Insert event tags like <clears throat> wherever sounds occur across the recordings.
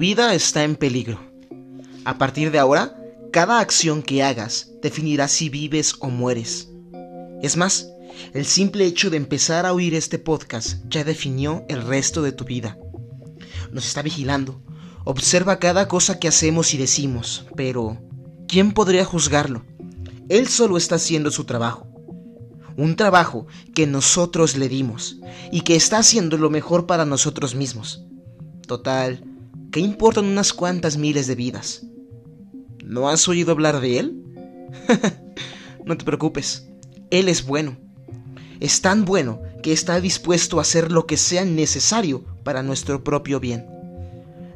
vida está en peligro. A partir de ahora, cada acción que hagas definirá si vives o mueres. Es más, el simple hecho de empezar a oír este podcast ya definió el resto de tu vida. Nos está vigilando, observa cada cosa que hacemos y decimos, pero ¿quién podría juzgarlo? Él solo está haciendo su trabajo. Un trabajo que nosotros le dimos y que está haciendo lo mejor para nosotros mismos. Total, ¿qué importan unas cuantas miles de vidas? ¿No has oído hablar de él? <laughs> no te preocupes, él es bueno. Es tan bueno que está dispuesto a hacer lo que sea necesario para nuestro propio bien.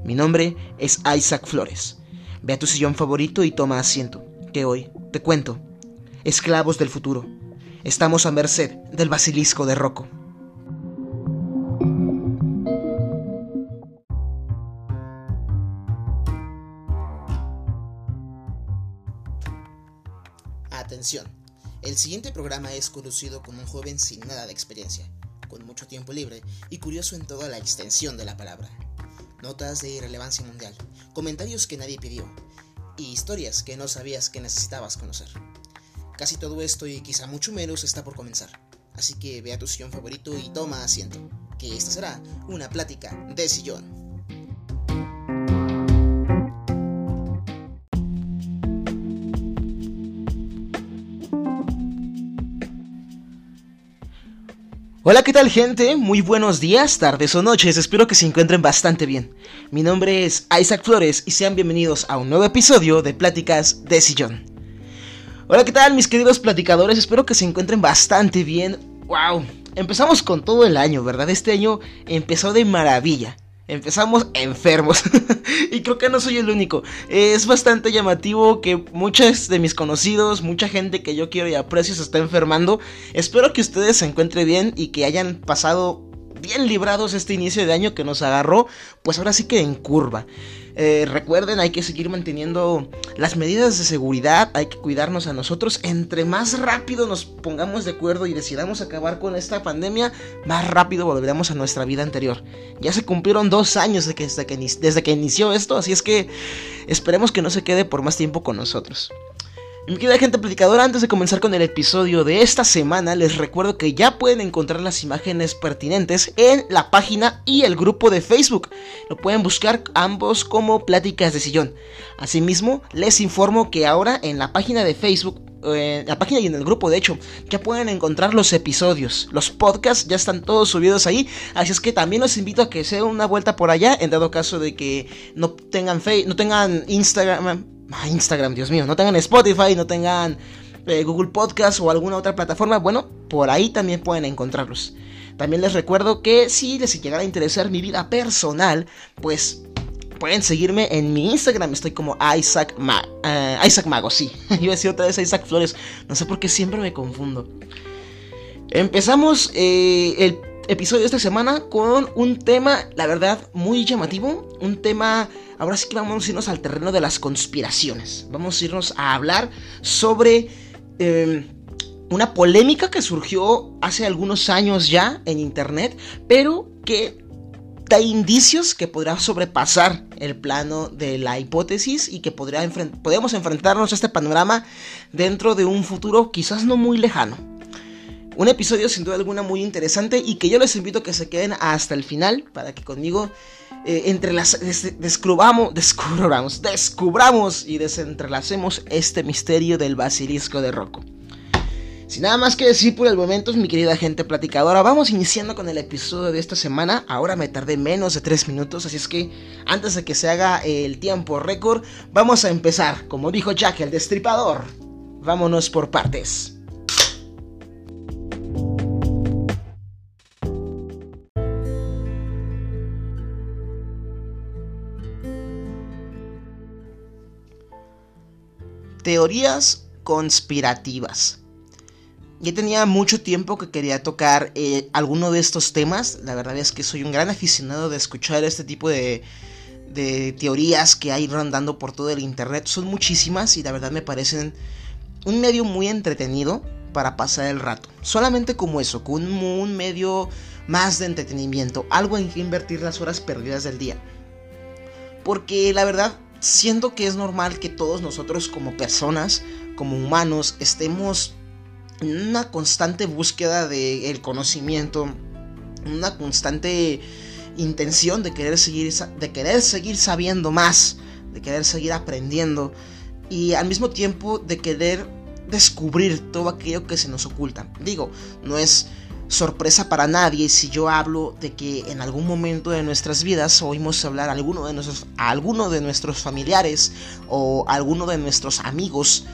Mi nombre es Isaac Flores. Ve a tu sillón favorito y toma asiento, que hoy te cuento. Esclavos del futuro. Estamos a merced del basilisco de Rocco. El siguiente programa es conducido con un joven sin nada de experiencia, con mucho tiempo libre y curioso en toda la extensión de la palabra. Notas de irrelevancia mundial, comentarios que nadie pidió y historias que no sabías que necesitabas conocer. Casi todo esto y quizá mucho menos está por comenzar, así que ve a tu sillón favorito y toma asiento, que esta será una plática de sillón. Hola, ¿qué tal gente? Muy buenos días, tardes o noches, espero que se encuentren bastante bien. Mi nombre es Isaac Flores y sean bienvenidos a un nuevo episodio de Pláticas de Sillón. Hola, ¿qué tal mis queridos platicadores? Espero que se encuentren bastante bien. ¡Wow! Empezamos con todo el año, ¿verdad? Este año empezó de maravilla. Empezamos enfermos. <laughs> y creo que no soy el único. Es bastante llamativo que muchos de mis conocidos, mucha gente que yo quiero y aprecio se está enfermando. Espero que ustedes se encuentren bien y que hayan pasado bien librados este inicio de año que nos agarró, pues ahora sí que en curva. Eh, recuerden, hay que seguir manteniendo las medidas de seguridad, hay que cuidarnos a nosotros. Entre más rápido nos pongamos de acuerdo y decidamos acabar con esta pandemia, más rápido volveremos a nuestra vida anterior. Ya se cumplieron dos años desde que, desde que inició esto, así es que esperemos que no se quede por más tiempo con nosotros. Mi querida gente platicadora, antes de comenzar con el episodio de esta semana, les recuerdo que ya pueden encontrar las imágenes pertinentes en la página y el grupo de Facebook. Lo pueden buscar ambos como Pláticas de Sillón. Asimismo, les informo que ahora en la página de Facebook eh, en la página y en el grupo, de hecho, ya pueden encontrar los episodios. Los podcasts ya están todos subidos ahí. Así es que también los invito a que se den una vuelta por allá. En dado caso de que no tengan Facebook, no tengan Instagram, Ah, Instagram, Dios mío, no tengan Spotify, no tengan eh, Google Podcast o alguna otra plataforma, bueno, por ahí también pueden encontrarlos. También les recuerdo que si les llegara a interesar mi vida personal, pues pueden seguirme en mi Instagram. Estoy como Isaac, eh, Isaac Mago, sí. <laughs> Iba a decir otra vez Isaac Flores. No sé por qué siempre me confundo. Empezamos eh, el episodio de esta semana con un tema, la verdad, muy llamativo. Un tema ahora sí que vamos a irnos al terreno de las conspiraciones. Vamos a irnos a hablar sobre em, una polémica que surgió hace algunos años ya en internet, pero que da indicios que podrá sobrepasar el plano de la hipótesis y que podría podemos enfrentarnos a este panorama dentro de un futuro quizás no muy lejano. Un episodio sin duda alguna muy interesante y que yo les invito a que se queden hasta el final para que conmigo eh, entre las, descubramos, descubramos, descubramos y desentrelacemos este misterio del basilisco de Rocco. Sin nada más que decir por el momento, mi querida gente platicadora, vamos iniciando con el episodio de esta semana. Ahora me tardé menos de 3 minutos, así es que antes de que se haga el tiempo récord, vamos a empezar. Como dijo Jack el destripador, vámonos por partes. Teorías conspirativas. Ya tenía mucho tiempo que quería tocar eh, alguno de estos temas. La verdad es que soy un gran aficionado de escuchar este tipo de, teorías que hay rondando por todo el internet. Son muchísimas y la verdad me parecen un medio muy entretenido para pasar el rato. Solamente como eso, con un medio más de entretenimiento. Algo en que invertir las horas perdidas del día. porque la verdad siento que es normal que todos nosotros como personas, como humanos, estemos en una constante búsqueda del conocimiento, una constante intención de querer seguir de querer seguir sabiendo más, de querer seguir aprendiendo y al mismo tiempo de querer descubrir todo aquello que se nos oculta. Digo, no es sorpresa para nadie si yo hablo de que en algún momento de nuestras vidas oímos hablar a alguno de nuestros, alguno de nuestros familiares o a alguno de nuestros amigos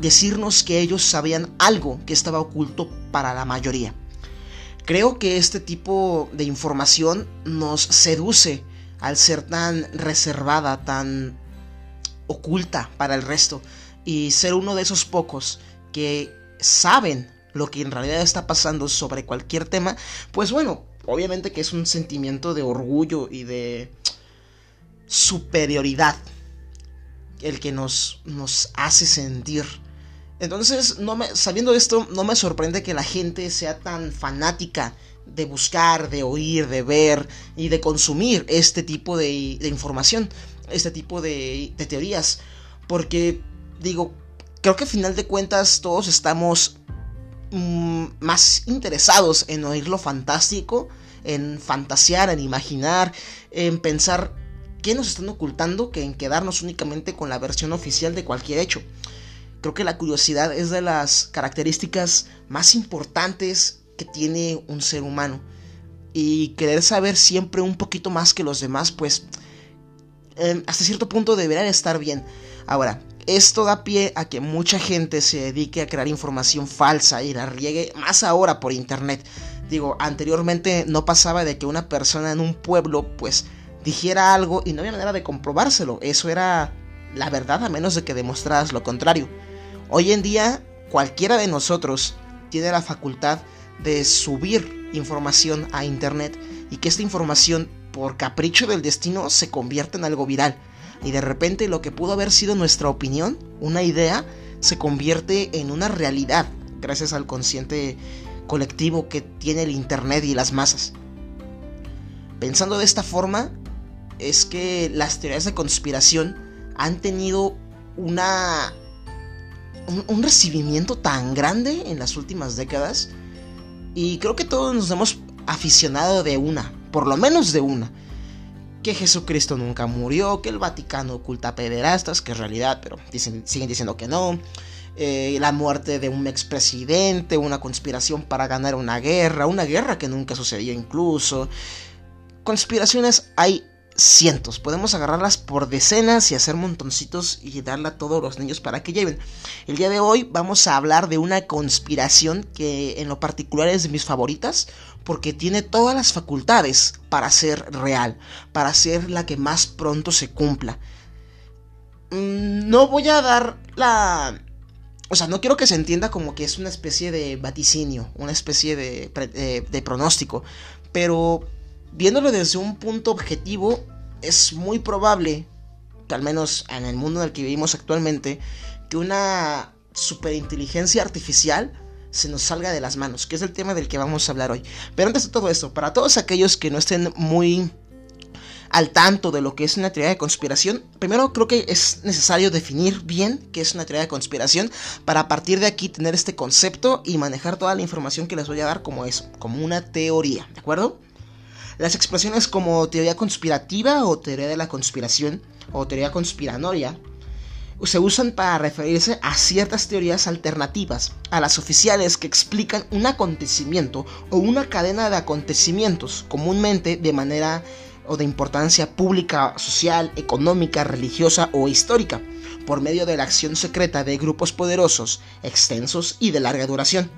decirnos que ellos sabían algo que estaba oculto para la mayoría. Creo que este tipo de información nos seduce al ser tan reservada, tan oculta para el resto y ser uno de esos pocos que saben lo que en realidad está pasando sobre cualquier tema, pues bueno, obviamente que es un sentimiento de orgullo y de superioridad el que nos, nos hace sentir. Entonces, sabiendo esto, no me sorprende que la gente sea tan fanática de buscar, de oír, de ver y de consumir este tipo de, de información, este tipo de, de teorías. Porque, digo, creo que a final de cuentas todos estamos Mm, más interesados en oír lo fantástico, en fantasear, en imaginar, en pensar qué nos están ocultando que en quedarnos únicamente con la versión oficial de cualquier hecho. Creo que la curiosidad es de las características más importantes que tiene un ser humano. Y querer saber siempre un poquito más que los demás, pues em, hasta cierto punto debería estar bien. Ahora, esto da pie a que mucha gente se dedique a crear información falsa y la riegue más ahora por internet. Digo, anteriormente no pasaba de que una persona en un pueblo pues dijera algo y no había manera de comprobárselo. Eso era la verdad a menos de que demostraras lo contrario. Hoy en día cualquiera de nosotros tiene la facultad de subir información a internet y que esta información por capricho del destino se convierta en algo viral y de repente lo que pudo haber sido nuestra opinión, una idea, se convierte en una realidad gracias al consciente colectivo que tiene el Internet y las masas. Pensando de esta forma, es que las teorías de conspiración han tenido una un, recibimiento tan grande en las últimas décadas y creo que todos nos hemos aficionado de una, por lo menos de una que Jesucristo nunca murió, que el Vaticano oculta pederastas, que es realidad, pero siguen diciendo que no. Eh, la muerte de un expresidente, una conspiración para ganar una guerra, una guerra que nunca sucedió incluso. Conspiraciones hay cientos. Podemos agarrarlas por decenas y hacer montoncitos y darle a todos los niños para que lleven. El día de hoy vamos a hablar de una conspiración que en lo particular es de mis favoritas porque tiene todas las facultades para ser real, para ser la que más pronto se cumpla. Mm, no voy a dar la... O sea, no quiero que se entienda como que es una especie de vaticinio, una especie de, de, de pronóstico, pero viéndolo desde un punto objetivo, es muy probable, que al menos en el mundo en el que vivimos actualmente, que una superinteligencia artificial se nos salga de las manos, que es el tema del que vamos a hablar hoy. Pero antes de todo esto, para todos aquellos que no estén muy al tanto de lo que es una teoría de conspiración, primero creo que es necesario definir bien qué es una teoría de conspiración para a partir de aquí tener este concepto y manejar toda la información que les voy a dar como eso, como una teoría, ¿de acuerdo? Las expresiones como teoría conspirativa o teoría de la conspiración o teoría conspiranoria se usan para referirse a ciertas teorías alternativas a las oficiales que explican un acontecimiento o una cadena de acontecimientos comúnmente de manera o de importancia pública, social, económica, religiosa o histórica, por medio de la acción secreta de grupos poderosos, extensos y de larga duración.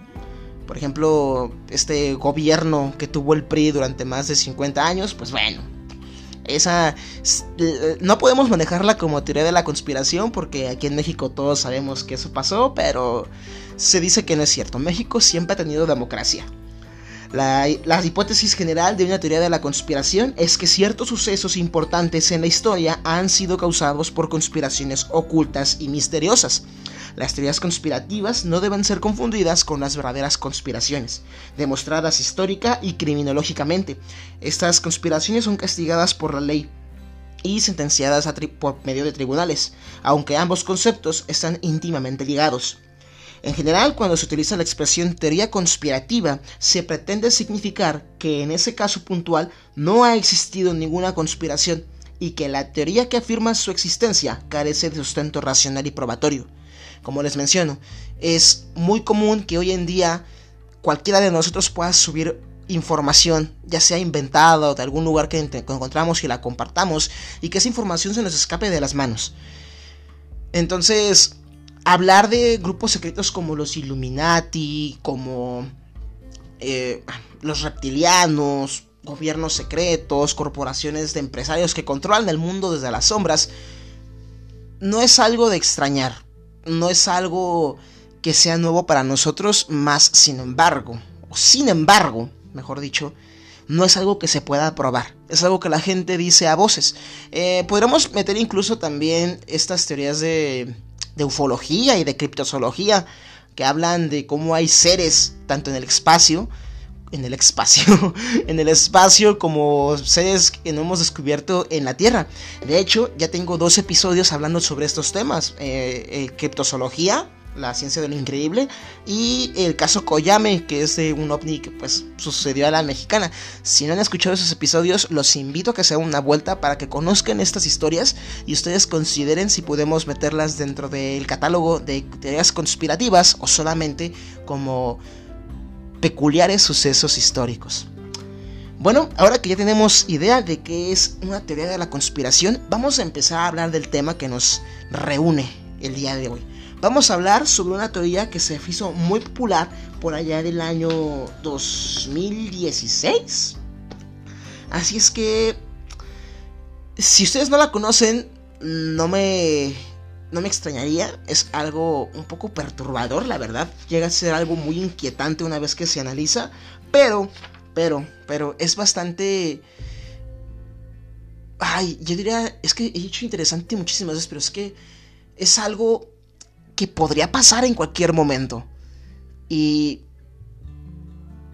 Por ejemplo, este gobierno que tuvo el PRI durante más de 50 años, pues bueno, esa no podemos manejarla como teoría de la conspiración porque aquí en México todos sabemos que eso pasó, pero se dice que no es cierto. México siempre ha tenido democracia. La, la, hipótesis general de una teoría de la conspiración es que ciertos sucesos importantes en la historia han sido causados por conspiraciones ocultas y misteriosas, las teorías conspirativas no deben ser confundidas con las verdaderas conspiraciones, demostradas histórica y criminológicamente. Estas conspiraciones son castigadas por la ley y sentenciadas por medio de tribunales, aunque ambos conceptos están íntimamente ligados. En general, cuando se utiliza la expresión teoría conspirativa, se pretende significar que en ese caso puntual no ha existido ninguna conspiración y que la teoría que afirma su existencia carece de sustento racional y probatorio. Como les menciono, es muy común que hoy en día cualquiera de nosotros pueda subir información, ya sea inventada o de algún lugar que encontramos y la compartamos, y que esa información se nos escape de las manos. Entonces, hablar de grupos secretos como los Illuminati, como eh, los reptilianos, gobiernos secretos, corporaciones de empresarios que controlan el mundo desde las sombras, no es algo de extrañar, no es algo que sea nuevo para nosotros, más sin embargo, o sin embargo, mejor dicho, no es algo que se pueda probar, es algo que la gente dice a voces. Eh, podríamos meter incluso también estas teorías de, de ufología y de criptozoología que hablan de cómo hay seres tanto en el espacio, en el espacio, <laughs> en el espacio como seres que no hemos descubierto en la Tierra. De hecho, ya tengo dos episodios hablando sobre estos temas, eh, eh criptozoología la ciencia de lo increíble, y el caso Koyame, que es de un ovni que pues sucedió a la mexicana. Si no han escuchado esos episodios, los invito a que se hagan una vuelta para que conozcan estas historias y ustedes consideren si podemos meterlas dentro del catálogo de teorías conspirativas o solamente como peculiares sucesos históricos. Bueno, ahora que ya tenemos idea de qué es una teoría de la conspiración, vamos a empezar a hablar del tema que nos reúne el día de hoy. Vamos a hablar sobre una teoría que se hizo muy popular por allá del año 2016. Así es que, si ustedes no la conocen, no me, no me extrañaría. Es algo un poco perturbador, la verdad. Llega a ser algo muy inquietante una vez que se analiza. Pero, pero, pero es bastante... Ay, yo diría, es que he dicho interesante muchísimas veces, pero es que es algo que podría pasar en cualquier momento. Y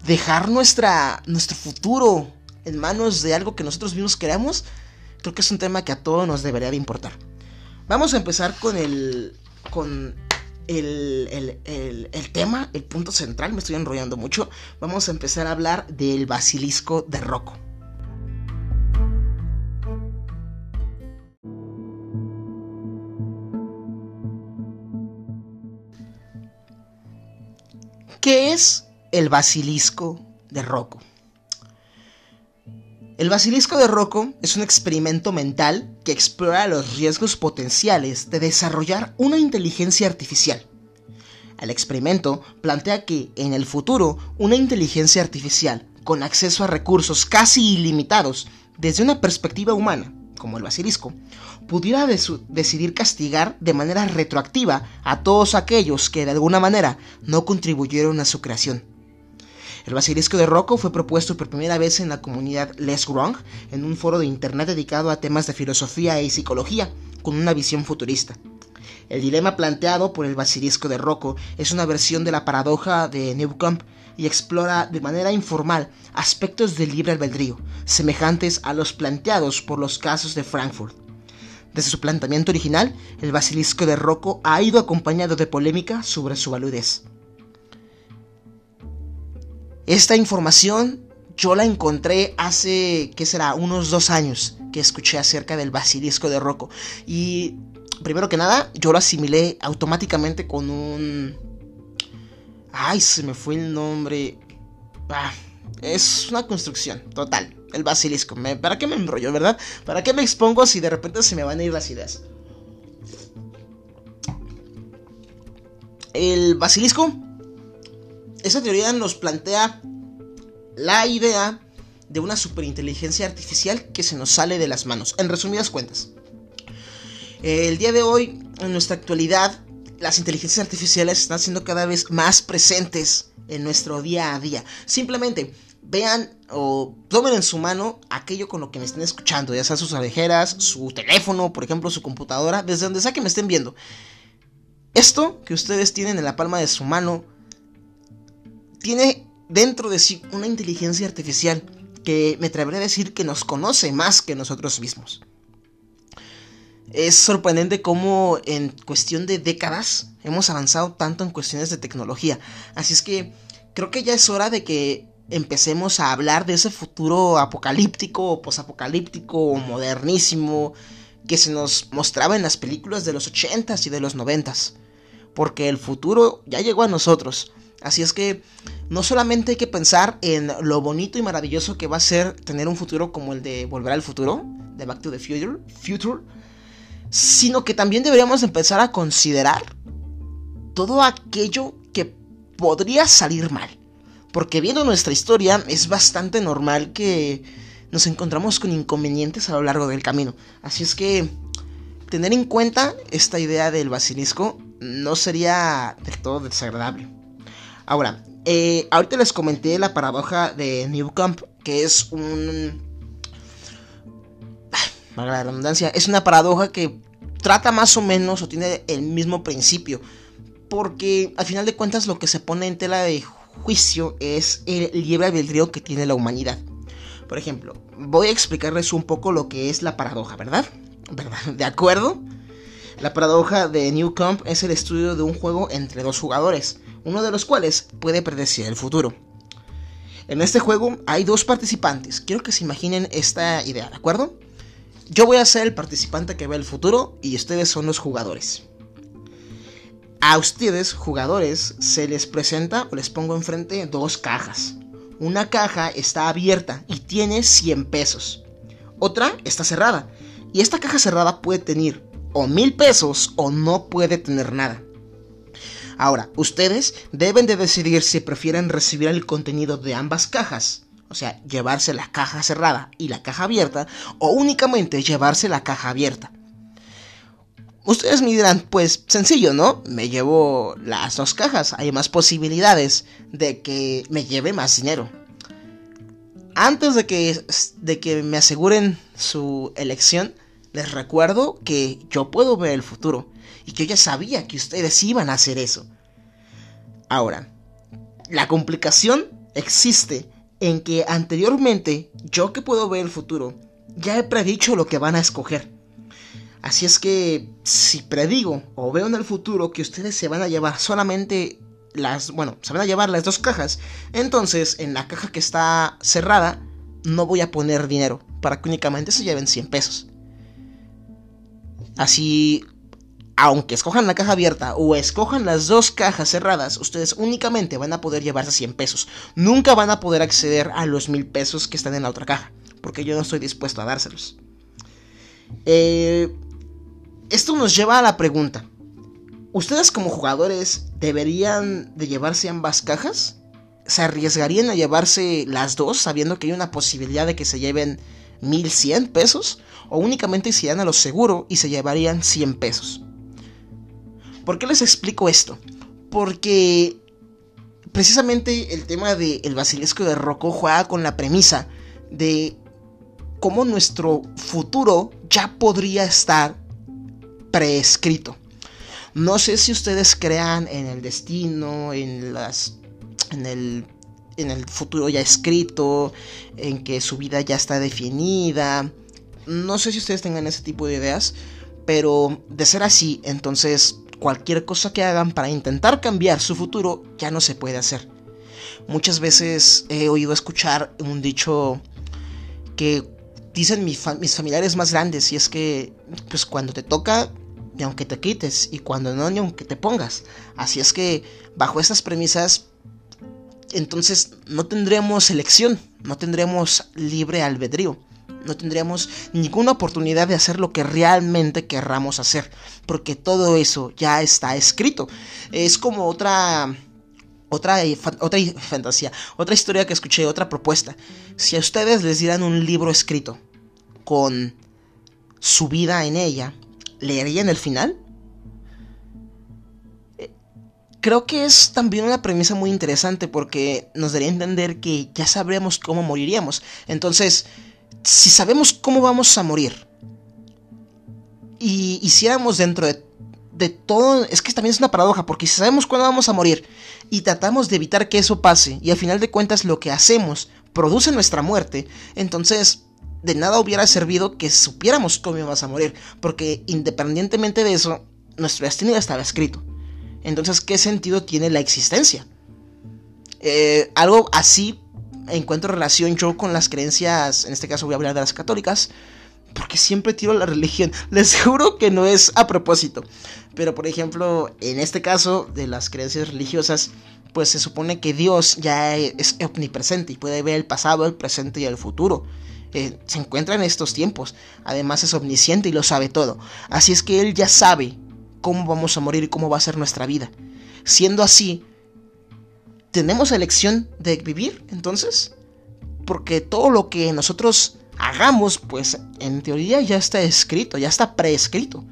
dejar nuestra, nuestro futuro en manos de algo que nosotros mismos queremos, creo que es un tema que a todos nos debería de importar. Vamos a empezar con el, con el, el, el, tema, el punto central, me estoy enrollando mucho. Vamos a empezar a hablar del basilisco de Rocco. ¿Qué es el basilisco de Rocco? El basilisco de Rocco es un experimento mental que explora los riesgos potenciales de desarrollar una inteligencia artificial. El experimento plantea que, en el futuro, una inteligencia artificial, con acceso a recursos casi ilimitados desde una perspectiva humana, como el basilisco, pudiera decidir castigar de manera retroactiva a todos aquellos que de alguna manera no contribuyeron a su creación. El basilisco de Rocco fue propuesto por primera vez en la comunidad Les Wrong, en un foro de internet dedicado a temas de filosofía y psicología, con una visión futurista. El dilema planteado por el basilisco de Rocco es una versión de la paradoja de Newcomb y explora de manera informal aspectos del libre albedrío, semejantes a los planteados por los casos de Frankfurt. Desde su planteamiento original, el basilisco de Rocco ha ido acompañado de polémica sobre su validez. Esta información yo la encontré hace, ¿qué será?, unos dos años que escuché acerca del basilisco de Rocco. Y primero que nada, yo lo asimilé automáticamente con un... Ay, se me fue el nombre. Ah, es una construcción, total el basilisco. ¿Para qué me enrollo, verdad? ¿Para qué me expongo si de repente se me van a ir las ideas? El basilisco, esa teoría nos plantea la idea de una superinteligencia artificial que se nos sale de las manos. En resumidas cuentas, el día de hoy, en nuestra actualidad, las inteligencias artificiales están siendo cada vez más presentes en nuestro día a día. Simplemente vean o tomen en su mano aquello con lo que me estén escuchando, ya sea sus orejeras, su teléfono, por ejemplo, su computadora, desde donde sea que me estén viendo. Esto que ustedes tienen en la palma de su mano tiene dentro de sí una inteligencia artificial que me atreveré a decir que nos conoce más que nosotros mismos. Es sorprendente cómo en cuestión de décadas hemos avanzado tanto en cuestiones de tecnología. Así es que creo que ya es hora de que empecemos a hablar de ese futuro apocalíptico o posapocalíptico o modernísimo que se nos mostraba en las películas de los 80s y de los 90s. Porque el futuro ya llegó a nosotros. Así es que no solamente hay que pensar en lo bonito y maravilloso que va a ser tener un futuro como el de Volver al Futuro, de Back to the Future, sino que también deberíamos empezar a considerar todo aquello que podría salir mal. Porque viendo nuestra historia es bastante normal que nos encontramos con inconvenientes a lo largo del camino. Así es que tener en cuenta esta idea del basilisco no sería del todo desagradable. Ahora, eh, ahorita les comenté la paradoja de Newcomb, que es un... Valga la redundancia, es una paradoja que trata más o menos o tiene el mismo principio. Porque al final de cuentas lo que se pone en tela de juicio es el libre albedrío que tiene la humanidad. Por ejemplo, voy a explicarles un poco lo que es la paradoja, ¿verdad? ¿Verdad? ¿De acuerdo? La paradoja de Newcomb es el estudio de un juego entre dos jugadores, uno de los cuales puede predecir el futuro. En este juego hay dos participantes. Quiero que se imaginen esta idea, ¿de acuerdo? Yo voy a ser el participante que ve el futuro y ustedes son los jugadores. A ustedes, jugadores, se les presenta o les pongo enfrente dos cajas. Una caja está abierta y tiene 100 pesos. Otra está cerrada. Y esta caja cerrada puede tener o mil pesos o no puede tener nada. Ahora, ustedes deben de decidir si prefieren recibir el contenido de ambas cajas, o sea, llevarse la caja cerrada y la caja abierta, o únicamente llevarse la caja abierta. Ustedes me dirán, pues sencillo, ¿no? Me llevo las dos cajas, hay más posibilidades de que me lleve más dinero. Antes de que, de que me aseguren su elección, les recuerdo que yo puedo ver el futuro y que yo ya sabía que ustedes iban a hacer eso. Ahora, la complicación existe en que anteriormente yo que puedo ver el futuro ya he predicho lo que van a escoger. Así es que si predigo o veo en el futuro que ustedes se van a llevar solamente las, bueno, se van a llevar las dos cajas, entonces en la caja que está cerrada no voy a poner dinero para que únicamente se lleven 100 pesos. Así, aunque escojan la caja abierta o escojan las dos cajas cerradas, ustedes únicamente van a poder llevarse 100 pesos. Nunca van a poder acceder a los 1000 pesos que están en la otra caja, porque yo no estoy dispuesto a dárselos. Eh, esto nos lleva a la pregunta. ¿Ustedes como jugadores deberían de llevarse ambas cajas? ¿Se arriesgarían a llevarse las dos sabiendo que hay una posibilidad de que se lleven 1100 pesos? ¿O únicamente se irían a lo seguro y se llevarían 100 pesos? ¿Por qué les explico esto? Porque precisamente el tema del basilisco de Rocco juega con la premisa de cómo nuestro futuro ya podría estar preescrito. No sé si ustedes crean en el destino, en las en el en el futuro ya escrito, en que su vida ya está definida. No sé si ustedes tengan ese tipo de ideas, pero de ser así, entonces cualquier cosa que hagan para intentar cambiar su futuro ya no se puede hacer. Muchas veces he oído escuchar un dicho que dicen mis familiares más grandes y es que pues cuando te toca ni aunque te quites y cuando no ni aunque te pongas. Así es que bajo estas premisas entonces no tendremos elección, no tendremos libre albedrío, no tendríamos ninguna oportunidad de hacer lo que realmente querramos hacer, porque todo eso ya está escrito. Es como otra otra, otra fantasía, otra historia que escuché, otra propuesta. Si a ustedes les dieran un libro escrito con su vida en ella, ¿leerían el final? creo que es también una premisa muy interesante porque nos daría a entender que ya sabremos cómo moriríamos. Entonces, si sabemos cómo vamos a morir y hiciéramos dentro de, de todo, es que también es una paradoja porque si sabemos cuándo vamos a morir y tratamos de evitar que eso pase y al final de cuentas lo que hacemos produce nuestra muerte, entonces de nada hubiera servido que supiéramos cómo íbamos a morir, porque independientemente de eso, nuestro destino ya estaba escrito. Entonces, ¿qué sentido tiene la existencia? Eh, algo así encuentro relación yo con las creencias, en este caso voy a hablar de las católicas, porque siempre tiro la religión. <laughs> Les juro que no es a propósito. Pero por ejemplo, en este caso de las creencias religiosas, pues se supone que Dios ya es omnipresente y puede ver el pasado, el presente y el futuro. Eh, se encuentra en estos tiempos. Además es omnisciente y lo sabe todo. Así es que Él ya sabe cómo vamos a morir y cómo va a ser nuestra vida. Siendo así, ¿tenemos elección de vivir entonces? Porque todo lo que nosotros hagamos, pues en teoría ya está escrito, ya está preescrito.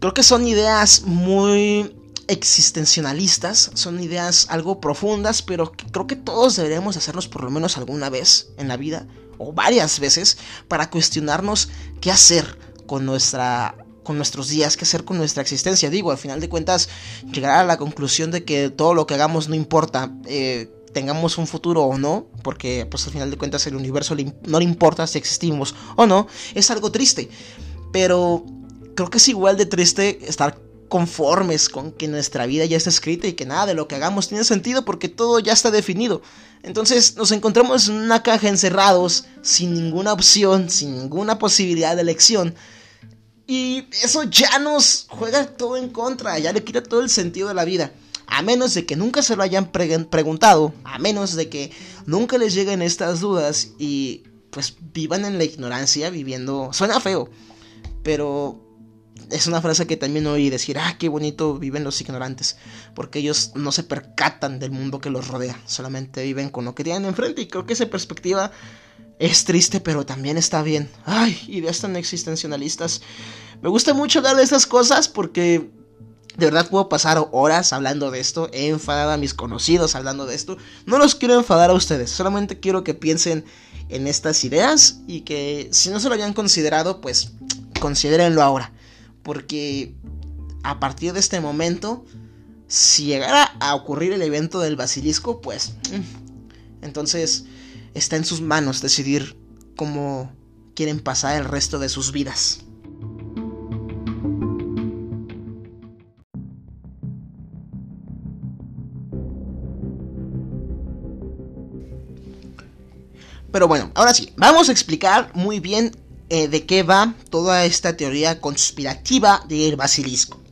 Creo que son ideas muy existencialistas, son ideas algo profundas, pero creo que todos deberíamos hacernos por lo menos alguna vez en la vida, o varias veces, para cuestionarnos qué hacer con nuestra con nuestros días, qué hacer con nuestra existencia. Digo, al final de cuentas, llegar a la conclusión de que todo lo que hagamos no importa, eh, tengamos un futuro o no, porque pues al final de cuentas el universo no le importa si existimos o no, es algo triste. Pero creo que es igual de triste estar conformes con que nuestra vida ya está escrita y que nada de lo que hagamos tiene sentido porque todo ya está definido. Entonces nos encontramos en una caja encerrados, sin ninguna opción, sin ninguna posibilidad de elección. Y eso ya nos juega todo en contra, ya le quita todo el sentido de la vida. A menos de que nunca se lo hayan preguntado, a menos de que nunca les lleguen estas dudas y pues vivan en la ignorancia, viviendo... Suena feo, pero es una frase que también oí decir, ah, qué bonito viven los ignorantes, porque ellos no se percatan del mundo que los rodea, solamente viven con lo que tienen enfrente y creo que esa perspectiva es triste, pero también está bien. Ay, ideas tan existencialistas. Me gusta mucho hablar de estas cosas porque de verdad puedo pasar horas hablando de esto. He enfadado a mis conocidos hablando de esto. No los quiero enfadar a ustedes. Solamente quiero que piensen en estas ideas y que si no se lo habían considerado, pues considérenlo ahora. Porque a partir de este momento, si llegara a ocurrir el evento del basilisco, pues... Mm, entonces está en sus manos decidir cómo quieren pasar el resto de sus vidas. Pero bueno, ahora sí, vamos a explicar muy bien eh, de qué va toda esta teoría conspirativa del basilisco.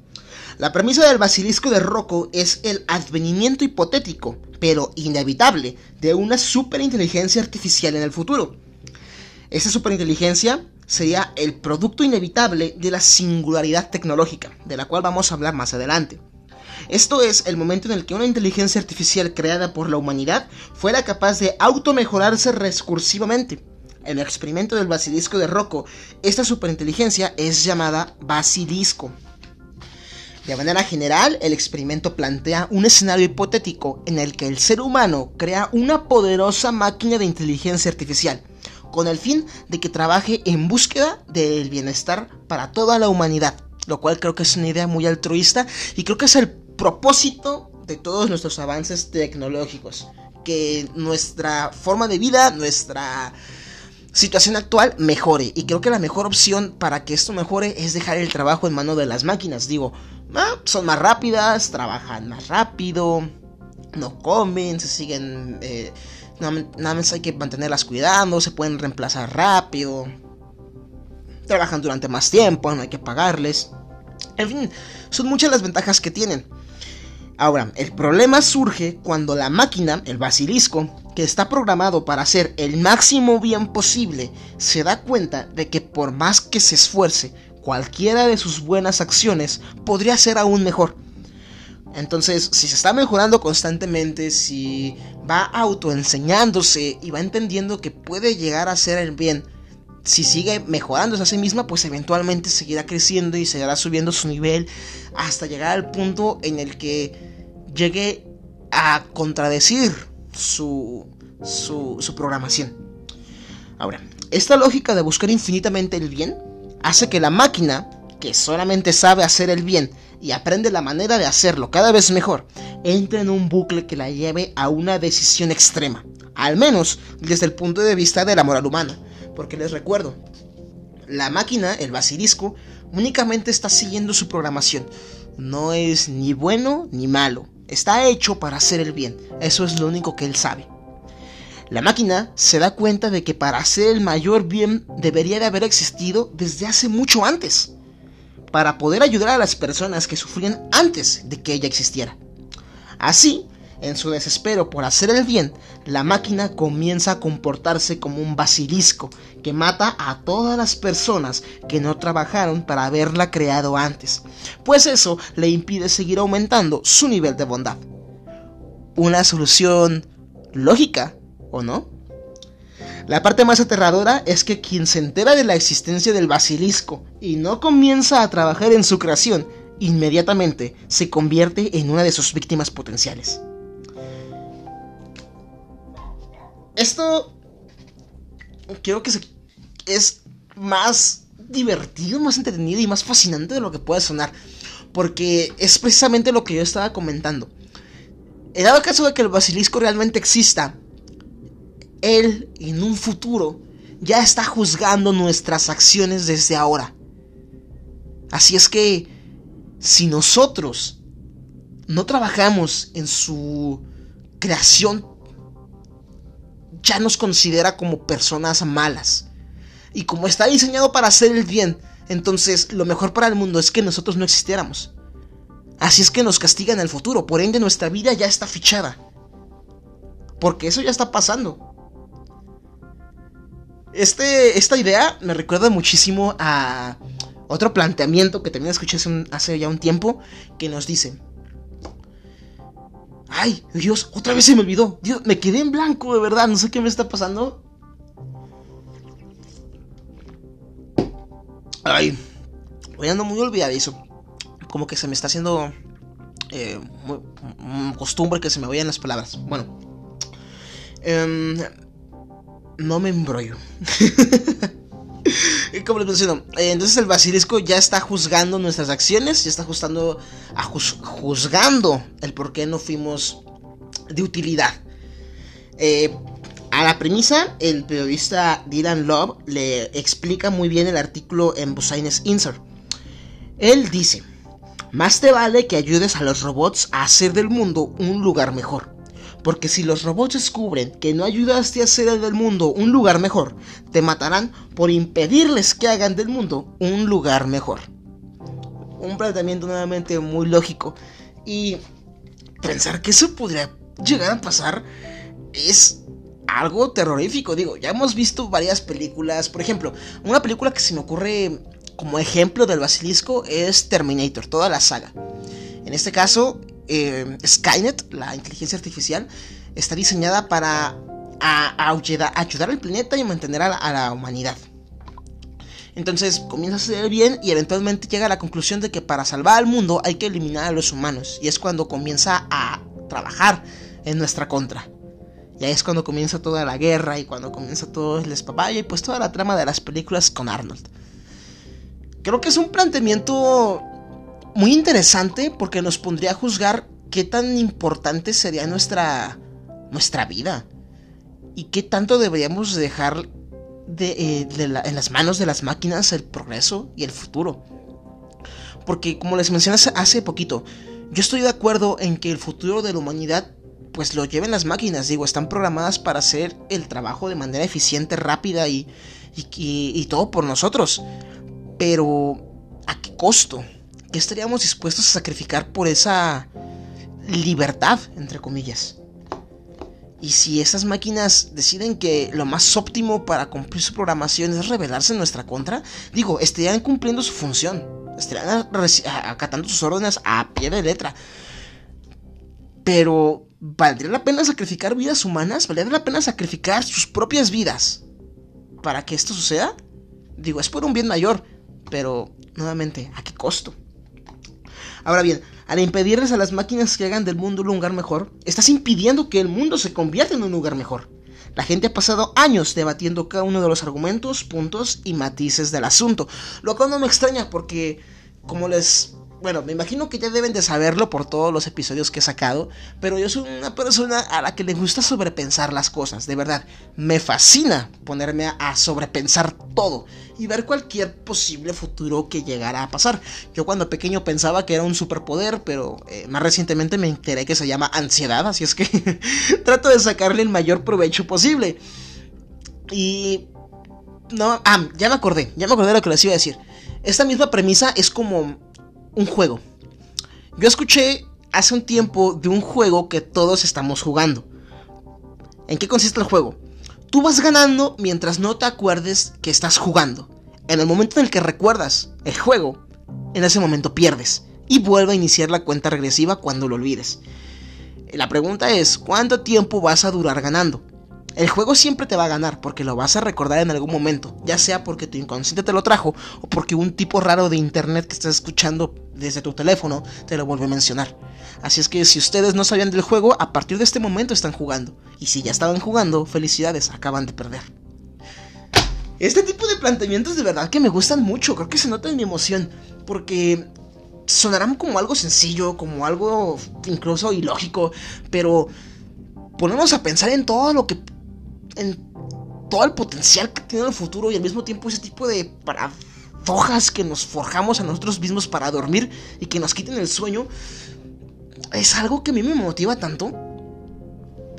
La premisa del basilisco de Rocco es el advenimiento hipotético, pero inevitable, de una superinteligencia artificial en el futuro. Esa superinteligencia sería el producto inevitable de la singularidad tecnológica, de la cual vamos a hablar más adelante. Esto es el momento en el que una inteligencia artificial creada por la humanidad fuera capaz de automejorarse recursivamente. En el experimento del basilisco de Rocco, esta superinteligencia es llamada basilisco. De manera general, el experimento plantea un escenario hipotético en el que el ser humano crea una poderosa máquina de inteligencia artificial, con el fin de que trabaje en búsqueda del bienestar para toda la humanidad, lo cual creo que es una idea muy altruista y creo que es el propósito de todos nuestros avances tecnológicos, que nuestra forma de vida, nuestra situación actual mejore. Y creo que la mejor opción para que esto mejore es dejar el trabajo en mano de las máquinas. Digo, ah, son más rápidas, trabajan más rápido, no comen, se siguen... Eh, nada más hay que mantenerlas cuidando, se pueden reemplazar rápido. Trabajan durante más tiempo, no hay que pagarles. En fin, son muchas las ventajas que tienen. Ahora, el problema surge cuando la máquina, el basilisco, que está programado para hacer el máximo bien posible, se da cuenta de que por más que se esfuerce, cualquiera de sus buenas acciones podría ser aún mejor. Entonces, si se está mejorando constantemente, si va autoenseñándose y va entendiendo que puede llegar a hacer el bien, si sigue mejorándose a sí misma, pues eventualmente seguirá creciendo y seguirá subiendo su nivel hasta llegar al punto en el que llegue a contradecir su, su, programación. Ahora, esta lógica de buscar infinitamente el bien hace que la máquina, que solamente sabe hacer el bien y aprende la manera de hacerlo cada vez mejor, entre en un bucle que la lleve a una decisión extrema, al menos desde el punto de vista de la moral humana, porque les recuerdo, la máquina, el basilisco, únicamente está siguiendo su programación, no es ni bueno ni malo, está hecho para hacer el bien, eso es lo único que él sabe. La máquina se da cuenta de que para hacer el mayor bien debería de haber existido desde hace mucho antes, para poder ayudar a las personas que sufrían antes de que ella existiera. Así, en su desespero por hacer el bien, la máquina comienza a comportarse como un basilisco que mata a todas las personas que no trabajaron para haberla creado antes, pues eso le impide seguir aumentando su nivel de bondad. Una solución lógica ¿o no? La parte más aterradora es que quien se entera de la existencia del basilisco y no comienza a trabajar en su creación, inmediatamente se convierte en una de sus víctimas potenciales. Esto creo que es más divertido, más entretenido y más fascinante de lo que puede sonar, porque es precisamente lo que yo estaba comentando. En dado caso de que el basilisco realmente exista, él en un futuro ya está juzgando nuestras acciones desde ahora. Así es que si nosotros no trabajamos en su creación, ya nos considera como personas malas. Y como está diseñado para hacer el bien, entonces lo mejor para el mundo es que nosotros no existiéramos. Así es que nos castiga en el futuro, por ende nuestra vida ya está fichada. Porque eso ya está pasando. Este, esta idea me recuerda muchísimo a otro planteamiento que también escuché hace, ya un tiempo que nos dice... Ay, Dios, otra vez se me olvidó. Dios, me quedé en blanco, de verdad. No sé qué me está pasando. Ay, voy ando muy olvidadizo. Como que se me está haciendo eh, costumbre que se me vayan las palabras. Bueno, eh, no me embrollo. <laughs> <laughs> Como les menciono, eh, entonces el basilisco ya está juzgando nuestras acciones, ya está juzgando, juzgando el por qué no fuimos de utilidad. Eh, a la premisa, el periodista Dylan Love le explica muy bien el artículo en Business Insert. Él dice, más te vale que ayudes a los robots a hacer del mundo un lugar mejor. Porque si los robots descubren que no ayudaste a hacer del mundo un lugar mejor, te matarán por impedirles que hagan del mundo un lugar mejor. Un planteamiento nuevamente muy lógico. Y pensar que eso podría llegar a pasar es algo terrorífico. Digo, ya hemos visto varias películas. Por ejemplo, una película que se me ocurre como ejemplo del basilisco es Terminator, toda la saga. En este caso, eh, Skynet, la inteligencia artificial, está diseñada para ayudar al planeta y mantener a la, humanidad. Entonces comienza a hacer bien y eventualmente llega a la conclusión de que para salvar al mundo hay que eliminar a los humanos. Y es cuando comienza a trabajar en nuestra contra. Y ahí es cuando comienza toda la guerra y cuando comienza todo el espapaya y pues toda la trama de las películas con Arnold. Creo que es un planteamiento muy interesante porque nos pondría a juzgar qué tan importante sería nuestra, nuestra vida y qué tanto deberíamos dejar de, eh, en las manos de las máquinas el progreso y el futuro. Porque como les mencioné hace poquito, yo estoy de acuerdo en que el futuro de la humanidad pues lo lleven las máquinas, digo, están programadas para hacer el trabajo de manera eficiente, rápida y, y, y todo por nosotros. Pero, ¿a qué costo? ¿Qué estaríamos dispuestos a sacrificar por esa libertad, entre comillas? Y si esas máquinas deciden que lo más óptimo para cumplir su programación es rebelarse en nuestra contra, digo, estarían cumpliendo su función, estarían acatando sus órdenes a pie de letra. Pero, ¿valdría la pena sacrificar vidas humanas? ¿Valdría la pena sacrificar sus propias vidas para que esto suceda? Digo, es por un bien mayor, pero, nuevamente, ¿a qué costo? Ahora bien, al impedirles a las máquinas que hagan del mundo un lugar mejor, estás impidiendo que el mundo se convierta en un lugar mejor. La gente ha pasado años debatiendo cada uno de los argumentos, puntos y matices del asunto, lo cual no me extraña porque, como les bueno, me imagino que ya deben de saberlo por todos los episodios que he sacado, pero yo soy una persona a la que le gusta sobrepensar las cosas, de verdad. Me fascina ponerme a, sobrepensar todo y ver cualquier posible futuro que llegara a pasar. Yo cuando pequeño pensaba que era un superpoder, pero eh, más recientemente me enteré que se llama ansiedad, así es que <laughs> trato de sacarle el mayor provecho posible. Y... No, ah, ya me acordé, ya me acordé de lo que les iba a decir. Esta misma premisa es como un juego. Yo escuché hace un tiempo de un juego que todos estamos jugando. ¿En qué consiste el juego? Tú vas ganando mientras no te acuerdes que estás jugando. En el momento en el que recuerdas el juego, en ese momento pierdes y vuelve a iniciar la cuenta regresiva cuando lo olvides. La pregunta es, ¿cuánto tiempo vas a durar ganando? El juego siempre te va a ganar porque lo vas a recordar en algún momento, ya sea porque tu inconsciente te lo trajo o porque un tipo raro de internet que estás escuchando desde tu teléfono te lo vuelve a mencionar. Así es que si ustedes no sabían del juego, a partir de este momento están jugando. Y si ya estaban jugando, felicidades, acaban de perder. Este tipo de planteamientos de verdad que me gustan mucho, creo que se nota en mi emoción, porque sonarán como algo sencillo, como algo incluso ilógico, pero ponemos a pensar en todo lo que en todo el potencial que tiene el futuro y al mismo tiempo ese tipo de paradojas que nos forjamos a nosotros mismos para dormir y que nos quiten el sueño, es algo que a mí me motiva tanto.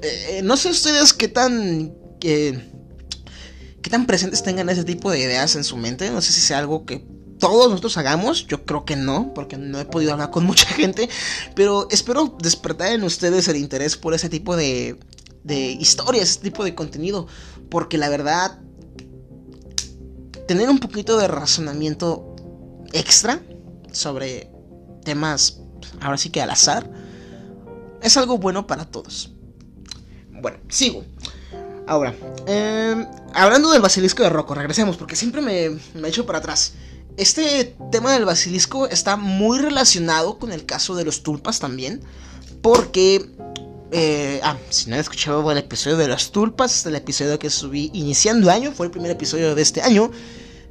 Eh, no sé ustedes qué tan... qué tan presentes tengan ese tipo de ideas en su mente. No sé si sea algo que todos nosotros hagamos. Yo creo que no, porque no he podido hablar con <laughs> mucha gente. Pero espero despertar en ustedes el interés por ese tipo de, de historias, este tipo de contenido. Porque la verdad, tener un poquito de razonamiento extra sobre temas, ahora sí que al azar, es algo bueno para todos. Bueno, sigo. Ahora, em, hablando del basilisco de Rocco, regresemos porque siempre me, me echo para atrás. Este tema del basilisco está muy relacionado con el caso de los tulpas también, porque eh, ah, si no han escuchado el episodio de las tulpas, el episodio que subí iniciando año, fue el primer episodio de este año.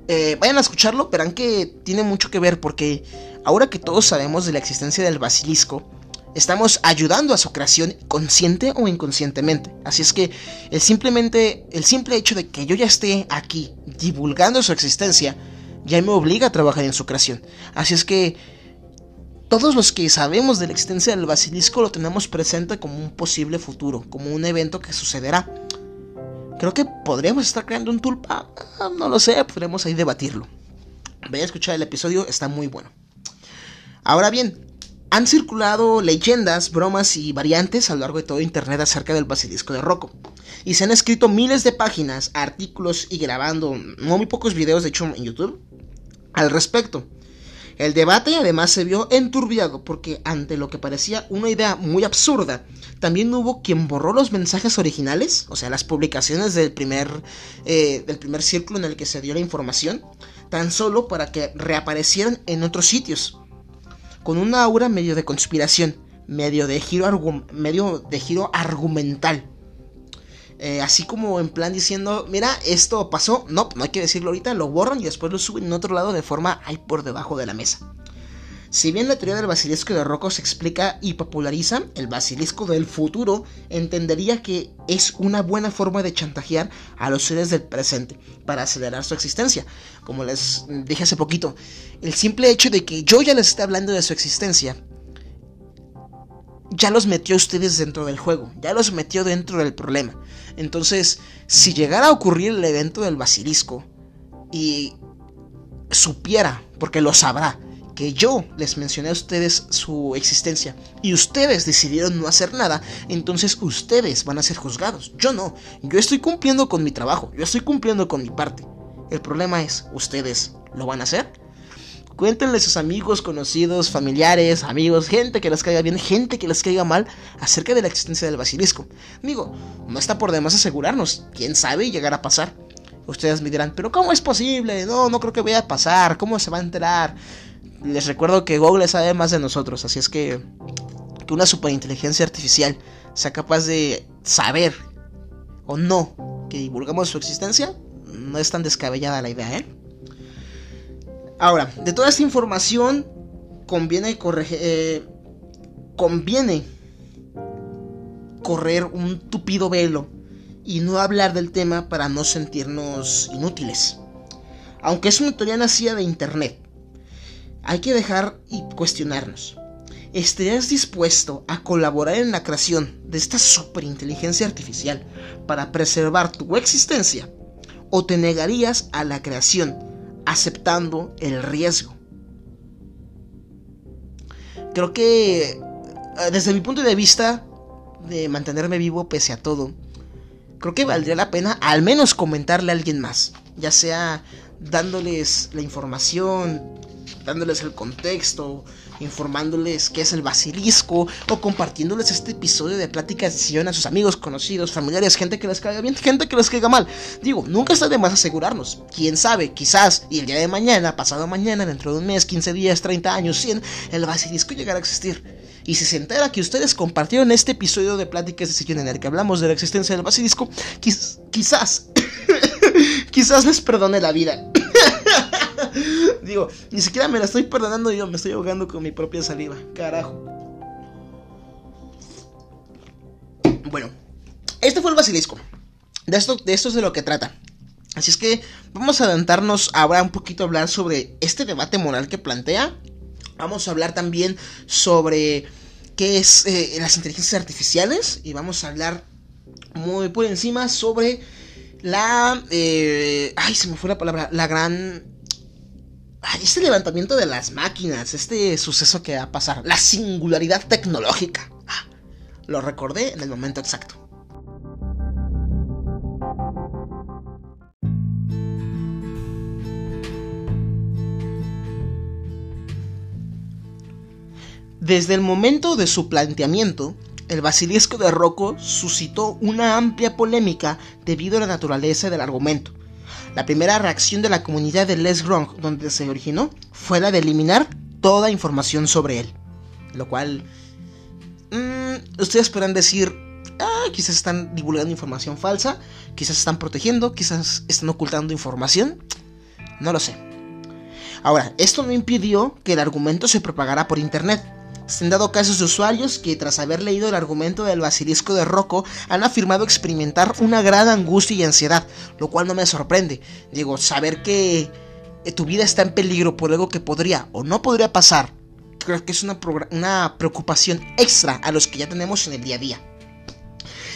Eh, vayan a escucharlo, verán que tiene mucho que ver porque ahora que todos sabemos de la existencia del basilisco, estamos ayudando a su creación consciente o inconscientemente. Así es que el simplemente el simple hecho de que yo ya esté aquí divulgando su existencia ya me obliga a trabajar en su creación. Así es que todos los que sabemos de la existencia del basilisco lo tenemos presente como un posible futuro, como un evento que sucederá. Creo que podríamos estar creando un tulpa, ah, no lo sé, podremos ahí debatirlo. Vaya a escuchar el episodio, está muy bueno. Ahora bien, han circulado leyendas, bromas y variantes a lo largo de todo Internet acerca del basilisco de Rocco. Y se han escrito miles de páginas, artículos y grabando no muy pocos videos, de hecho, en YouTube, al respecto. El debate además se vio enturbiado porque ante lo que parecía una idea muy absurda, también hubo quien borró los mensajes originales, o sea, las publicaciones del primer, eh, del primer círculo en el que se dio la información, tan solo para que reaparecieran en otros sitios, con una aura medio de conspiración, medio de giro, medio de giro argumental. Eh, así como en plan diciendo, mira, esto pasó, no, no hay que decirlo ahorita, lo borran y después lo suben en otro lado de forma ahí por debajo de la mesa. Si bien la teoría del basilisco de Rocco se explica y populariza, el basilisco del futuro entendería que es una buena forma de chantajear a los seres del presente para acelerar su existencia. Como les dije hace poquito, el simple hecho de que yo ya les esté hablando de su existencia ya los metió ustedes dentro del juego, ya los metió dentro del problema. Entonces, si llegara a ocurrir el evento del basilisco y supiera, porque lo sabrá, que yo les mencioné a ustedes su existencia y ustedes decidieron no hacer nada, entonces ustedes van a ser juzgados. Yo no, yo estoy cumpliendo con mi trabajo, yo estoy cumpliendo con mi parte. El problema es, ¿ustedes lo van a hacer? Cuéntenle a sus amigos, conocidos, familiares, amigos, gente que les caiga bien, gente que les caiga mal acerca de la existencia del basilisco. Digo, no está por demás asegurarnos, quién sabe llegar a pasar. Ustedes me dirán, pero ¿cómo es posible? No, no creo que vaya a pasar, ¿cómo se va a enterar? Les recuerdo que Google sabe más de nosotros, así es que que una superinteligencia artificial sea capaz de saber o no que divulgamos su existencia, no es tan descabellada la idea, ¿eh? Ahora, de toda esta información conviene corregir... Eh, conviene correr un tupido velo y no hablar del tema para no sentirnos inútiles. Aunque es una teoría nacida de Internet, hay que dejar y cuestionarnos. ¿Estarías dispuesto a colaborar en la creación de esta superinteligencia artificial para preservar tu existencia? ¿O te negarías a la creación aceptando el riesgo? Creo que eh, desde mi punto de vista de mantenerme vivo pese a todo, creo que valdría la pena al menos comentarle a alguien más, ya sea dándoles la información, dándoles el contexto, informándoles qué es el basilisco o compartiéndoles este episodio de pláticas de sillón a sus amigos, conocidos, familiares, gente que les caiga bien, gente que les caiga mal. Digo, nunca está de más asegurarnos. Quién sabe, quizás, y el día de mañana, pasado mañana, dentro de un mes, 15 días, 30 años, 100, el basilisco llegará a existir. Y si se entera que ustedes compartieron este episodio de Pláticas de Sillón en el que hablamos de la existencia del basilisco, quizás, <coughs> quizás les perdone la vida. <coughs> <laughs> Digo, ni siquiera me la estoy perdonando yo, me estoy ahogando con mi propia saliva. Carajo. Bueno, este fue el basilisco. De esto, de esto es de lo que trata. Así es que vamos a adentrarnos ahora un poquito a hablar sobre este debate moral que plantea. Vamos a hablar también sobre qué es eh, las inteligencias artificiales. Y vamos a hablar muy por encima sobre la... Eh, ay, se me fue la palabra. La gran este levantamiento de las máquinas, este suceso que va a pasar, la singularidad tecnológica. Ah, lo recordé en el momento exacto. Desde el momento de su planteamiento, el basilisco de Rocco suscitó una amplia polémica debido a la naturaleza del argumento la primera reacción de la comunidad de Les Wrong, donde se originó, fue la de eliminar toda información sobre él. Lo cual... Mm, ustedes podrán decir, ah, quizás están divulgando información falsa, quizás están protegiendo, quizás están ocultando información. No lo sé. Ahora, esto no impidió que el argumento se propagara por internet. Se han dado casos de usuarios que tras haber leído el argumento del basilisco de Rocco han afirmado experimentar una gran angustia y ansiedad, lo cual no me sorprende. Digo, saber que eh, tu vida está en peligro por algo que podría o no podría pasar, creo que es una, una preocupación extra a los que ya tenemos en el día a día.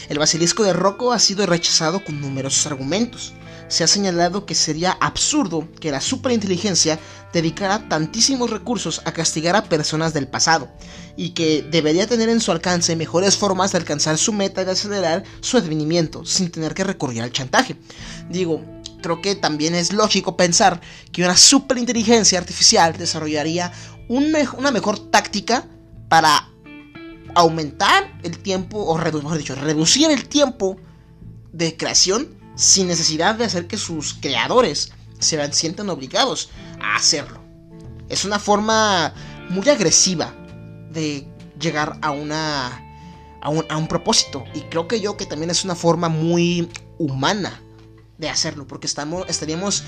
El basilisco de Rocco ha sido rechazado con numerosos argumentos se ha señalado que sería absurdo que la superinteligencia dedicara tantísimos recursos a castigar a personas del pasado, y que debería tener en su alcance mejores formas de alcanzar su meta y acelerar su advenimiento sin tener que recurrir al chantaje. Digo, creo que también es lógico pensar que una superinteligencia artificial desarrollaría una mejor táctica para aumentar el tiempo, o mejor dicho, reducir el tiempo de creación sin necesidad de hacer que sus creadores se sientan obligados a hacerlo. Es una forma muy agresiva de llegar a una a un, propósito y creo que yo que también es una forma muy humana de hacerlo porque estamos estaríamos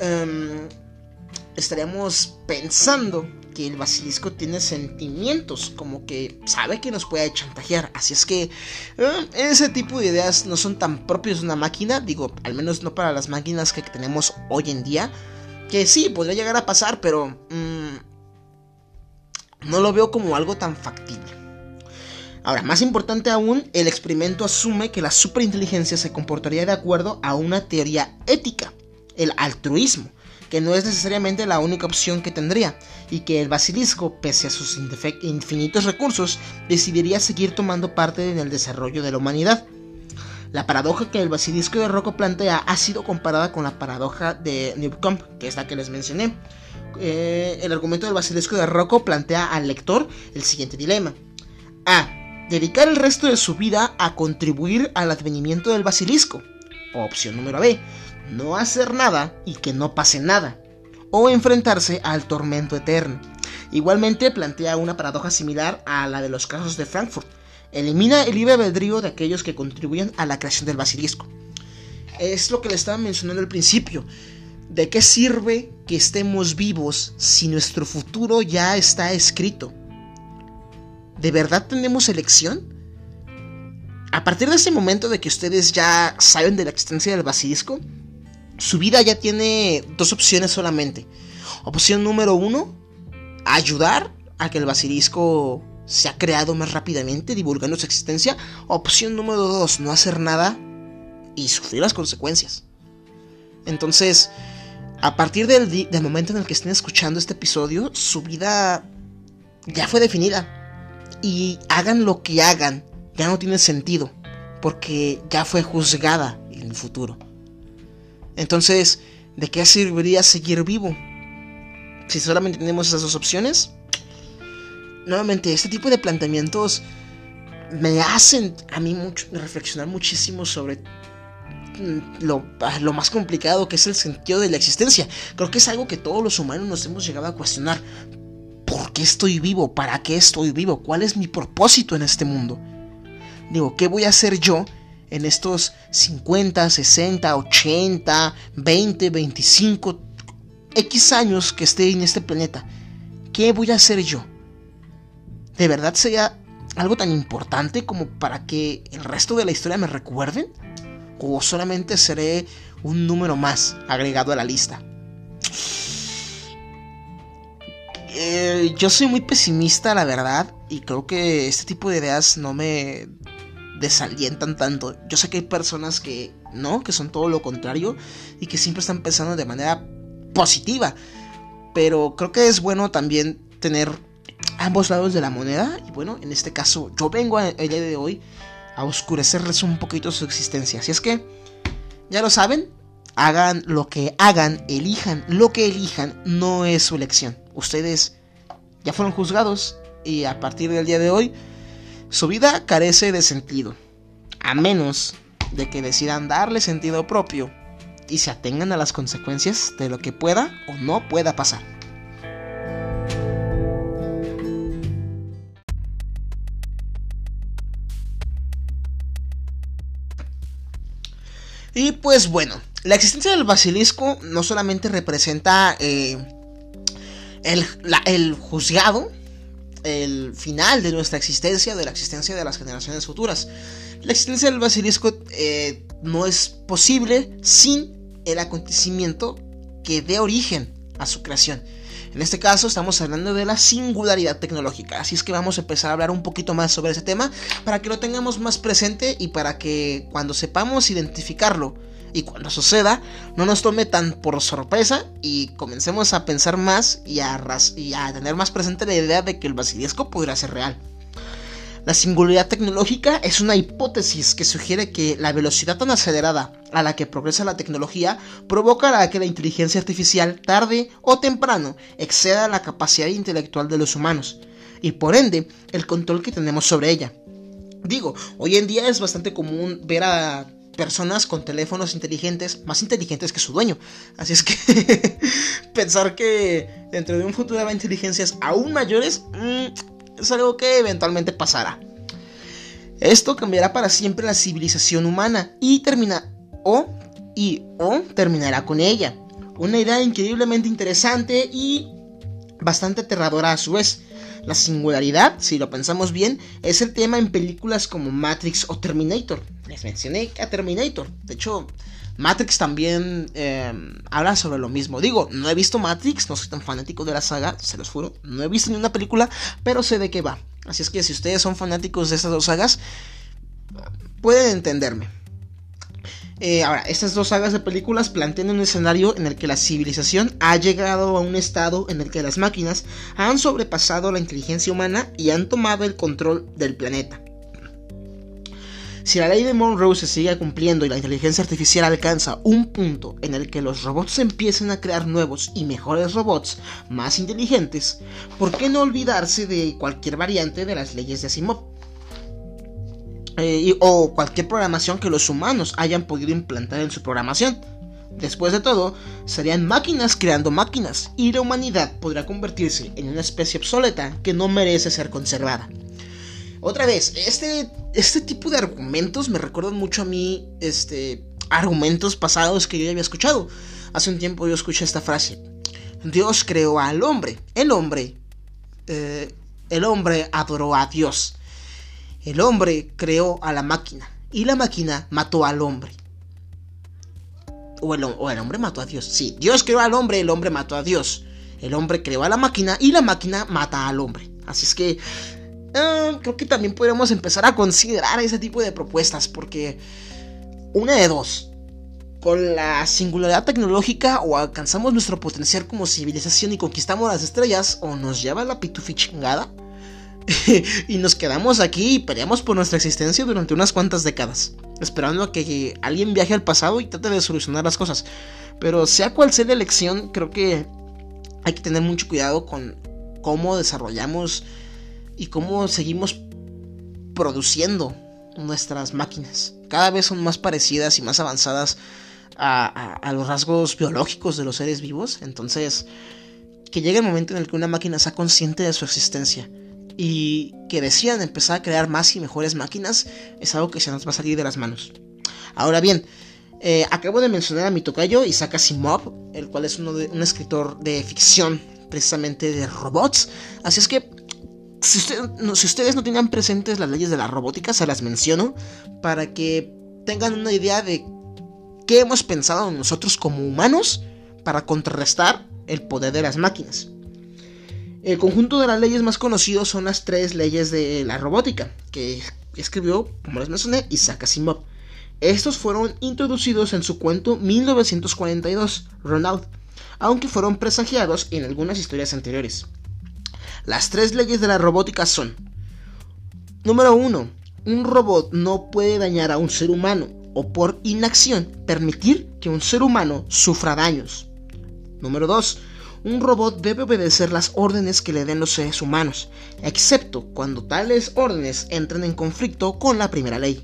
em, estaríamos pensando que el basilisco tiene sentimientos, como que sabe que nos puede chantajear. Así es que eh, ese tipo de ideas no son tan propios de una máquina, digo, al menos no para las máquinas que tenemos hoy en día. Que sí, podría llegar a pasar, pero mm, no lo veo como algo tan factible. Ahora, más importante aún, el experimento asume que la superinteligencia se comportaría de acuerdo a una teoría ética, el altruismo que no es necesariamente la única opción que tendría, y que el basilisco, pese a sus infinitos recursos, decidiría seguir tomando parte en el desarrollo de la humanidad. La paradoja que el basilisco de Rocco plantea ha sido comparada con la paradoja de Newcomb, que es la que les mencioné. Eh, el argumento del basilisco de Rocco plantea al lector el siguiente dilema. A. Dedicar el resto de su vida a contribuir al advenimiento del basilisco. opción número B no hacer nada y que no pase nada, o enfrentarse al tormento eterno. Igualmente plantea una paradoja similar a la de los casos de Frankfurt. Elimina el libre albedrío de aquellos que contribuyen a la creación del basilisco. Es lo que le estaba mencionando al principio. ¿De qué sirve que estemos vivos si nuestro futuro ya está escrito? ¿De verdad tenemos elección? A partir de ese momento de que ustedes ya saben de la existencia del basilisco, su vida ya tiene dos opciones solamente. Opción número uno, ayudar a que el basilisco sea creado más rápidamente, divulgando su existencia. Opción número dos, no hacer nada y sufrir las consecuencias. Entonces, a partir del, del, momento en el que estén escuchando este episodio, su vida ya fue definida. Y hagan lo que hagan, ya no tiene sentido, porque ya fue juzgada en el futuro. Entonces, ¿de qué serviría seguir vivo? Si solamente tenemos esas dos opciones. Nuevamente, este tipo de planteamientos me hacen a mí reflexionar muchísimo sobre lo, lo, más complicado que es el sentido de la existencia. Creo que es algo que todos los humanos nos hemos llegado a cuestionar. ¿Por qué estoy vivo? ¿Para qué estoy vivo? ¿Cuál es mi propósito en este mundo? Digo, ¿qué voy a hacer yo en estos 50, 60, 80, 20, 25, X años que esté en este planeta? ¿Qué voy a hacer yo? ¿De verdad sería algo tan importante como para que el resto de la historia me recuerden? ¿O solamente seré un número más agregado a la lista? Eh, yo soy muy pesimista, la verdad, y creo que este tipo de ideas no me desalientan tanto. Yo sé que hay personas que no, que son todo lo contrario y que siempre están pensando de manera positiva. Pero creo que es bueno también tener ambos lados de la moneda. Y bueno, en este caso, yo vengo a, el día de hoy a oscurecerles un poquito su existencia. Así es que, ya lo saben, hagan lo que hagan, elijan lo que elijan, no es su elección. Ustedes ya fueron juzgados y a partir del día de hoy su vida carece de sentido, a menos de que decidan darle sentido propio y se atengan a las consecuencias de lo que pueda o no pueda pasar. Y pues bueno, la existencia del basilisco no solamente representa eh, el, el juzgado, el final de nuestra existencia, de la existencia de las generaciones futuras. La existencia del basilisco eh, no es posible sin el acontecimiento que dé origen a su creación. En este caso estamos hablando de la singularidad tecnológica, así es que vamos a empezar a hablar un poquito más sobre ese tema para que lo tengamos más presente y para que cuando sepamos identificarlo y cuando suceda no nos tome tan por sorpresa y comencemos a pensar más y a, y a tener más presente la idea de que el basilisco podría ser real. La singularidad tecnológica es una hipótesis que sugiere que la velocidad tan acelerada a la que progresa la tecnología provocará que la inteligencia artificial tarde o temprano exceda la capacidad intelectual de los humanos y por ende el control que tenemos sobre ella. Digo, hoy en día es bastante común ver a personas con teléfonos inteligentes, más inteligentes que su dueño. Así es que <laughs> pensar que dentro de un futuro habrá inteligencias aún mayores mm, es algo que eventualmente pasará. Esto cambiará para siempre la civilización humana y termina o y o terminará con ella. Una idea increíblemente interesante y bastante aterradora a su vez. La singularidad, si lo pensamos bien, es el tema en películas como Matrix o Terminator. Les mencioné a Terminator. De hecho, Matrix también eh, habla sobre lo mismo. Digo, no he visto Matrix, no soy tan fanático de la saga, se los juro. No he visto ni una película, pero sé de qué va. Así es que si ustedes son fanáticos de estas dos sagas, pueden entenderme. Eh, ahora, estas dos sagas de películas plantean un escenario en el que la civilización ha llegado a un estado en el que las máquinas han sobrepasado la inteligencia humana y han tomado el control del planeta. Si la ley de Monroe se sigue cumpliendo y la inteligencia artificial alcanza un punto en el que los robots empiecen a crear nuevos y mejores robots más inteligentes, ¿por qué no olvidarse de cualquier variante de las leyes de Asimov? Eh, o cualquier programación que los humanos hayan podido implantar en su programación. Después de todo, serían máquinas creando máquinas y la humanidad podrá convertirse en una especie obsoleta que no merece ser conservada. Otra vez, este, este tipo de argumentos me recuerdan mucho a mí, este, argumentos pasados que yo ya había escuchado. Hace un tiempo yo escuché esta frase. Dios creó al hombre. El hombre. Eh, el hombre adoró a Dios. El hombre creó a la máquina. Y la máquina mató al hombre. O el, hombre mató a Dios. Sí, Dios creó al hombre, el hombre mató a Dios. El hombre creó a la máquina y la máquina mata al hombre. Así es que eh, creo que también podemos empezar a considerar ese tipo de propuestas porque una de dos. Con la singularidad tecnológica o alcanzamos nuestro potencial como civilización y conquistamos las estrellas o nos lleva la pitufi chingada <laughs> y nos quedamos aquí y peleamos por nuestra existencia durante unas cuantas décadas, esperando a que alguien viaje al pasado y trate de solucionar las cosas. Pero sea cual sea la elección, creo que hay que tener mucho cuidado con cómo desarrollamos y cómo seguimos produciendo nuestras máquinas. Cada vez son más parecidas y más avanzadas a, los rasgos biológicos de los seres vivos. Entonces, que llegue el momento en el que una máquina sea consciente de su existencia y que decidan empezar a crear más y mejores máquinas, es algo que se nos va a salir de las manos. Ahora bien, eh, acabo de mencionar a mi tocayo Isaac Asimov, el cual es uno de, un escritor de ficción precisamente de robots. Así es que si, ustedes no tenían presentes las leyes de la robótica, se las menciono para que tengan una idea de qué hemos pensado nosotros como humanos para contrarrestar el poder de las máquinas. El conjunto de las leyes más conocidos son las tres leyes de la robótica, que escribió, como les mencioné, Isaac Asimov. Estos fueron introducidos en su cuento 1942, Ronald, aunque fueron presagiados en algunas historias anteriores. Las tres leyes de la robótica son: Número 1. Un robot no puede dañar a un ser humano o por inacción permitir que un ser humano sufra daños. Número 2. Un robot debe obedecer las órdenes que le den los seres humanos, excepto cuando tales órdenes entren en conflicto con la primera ley.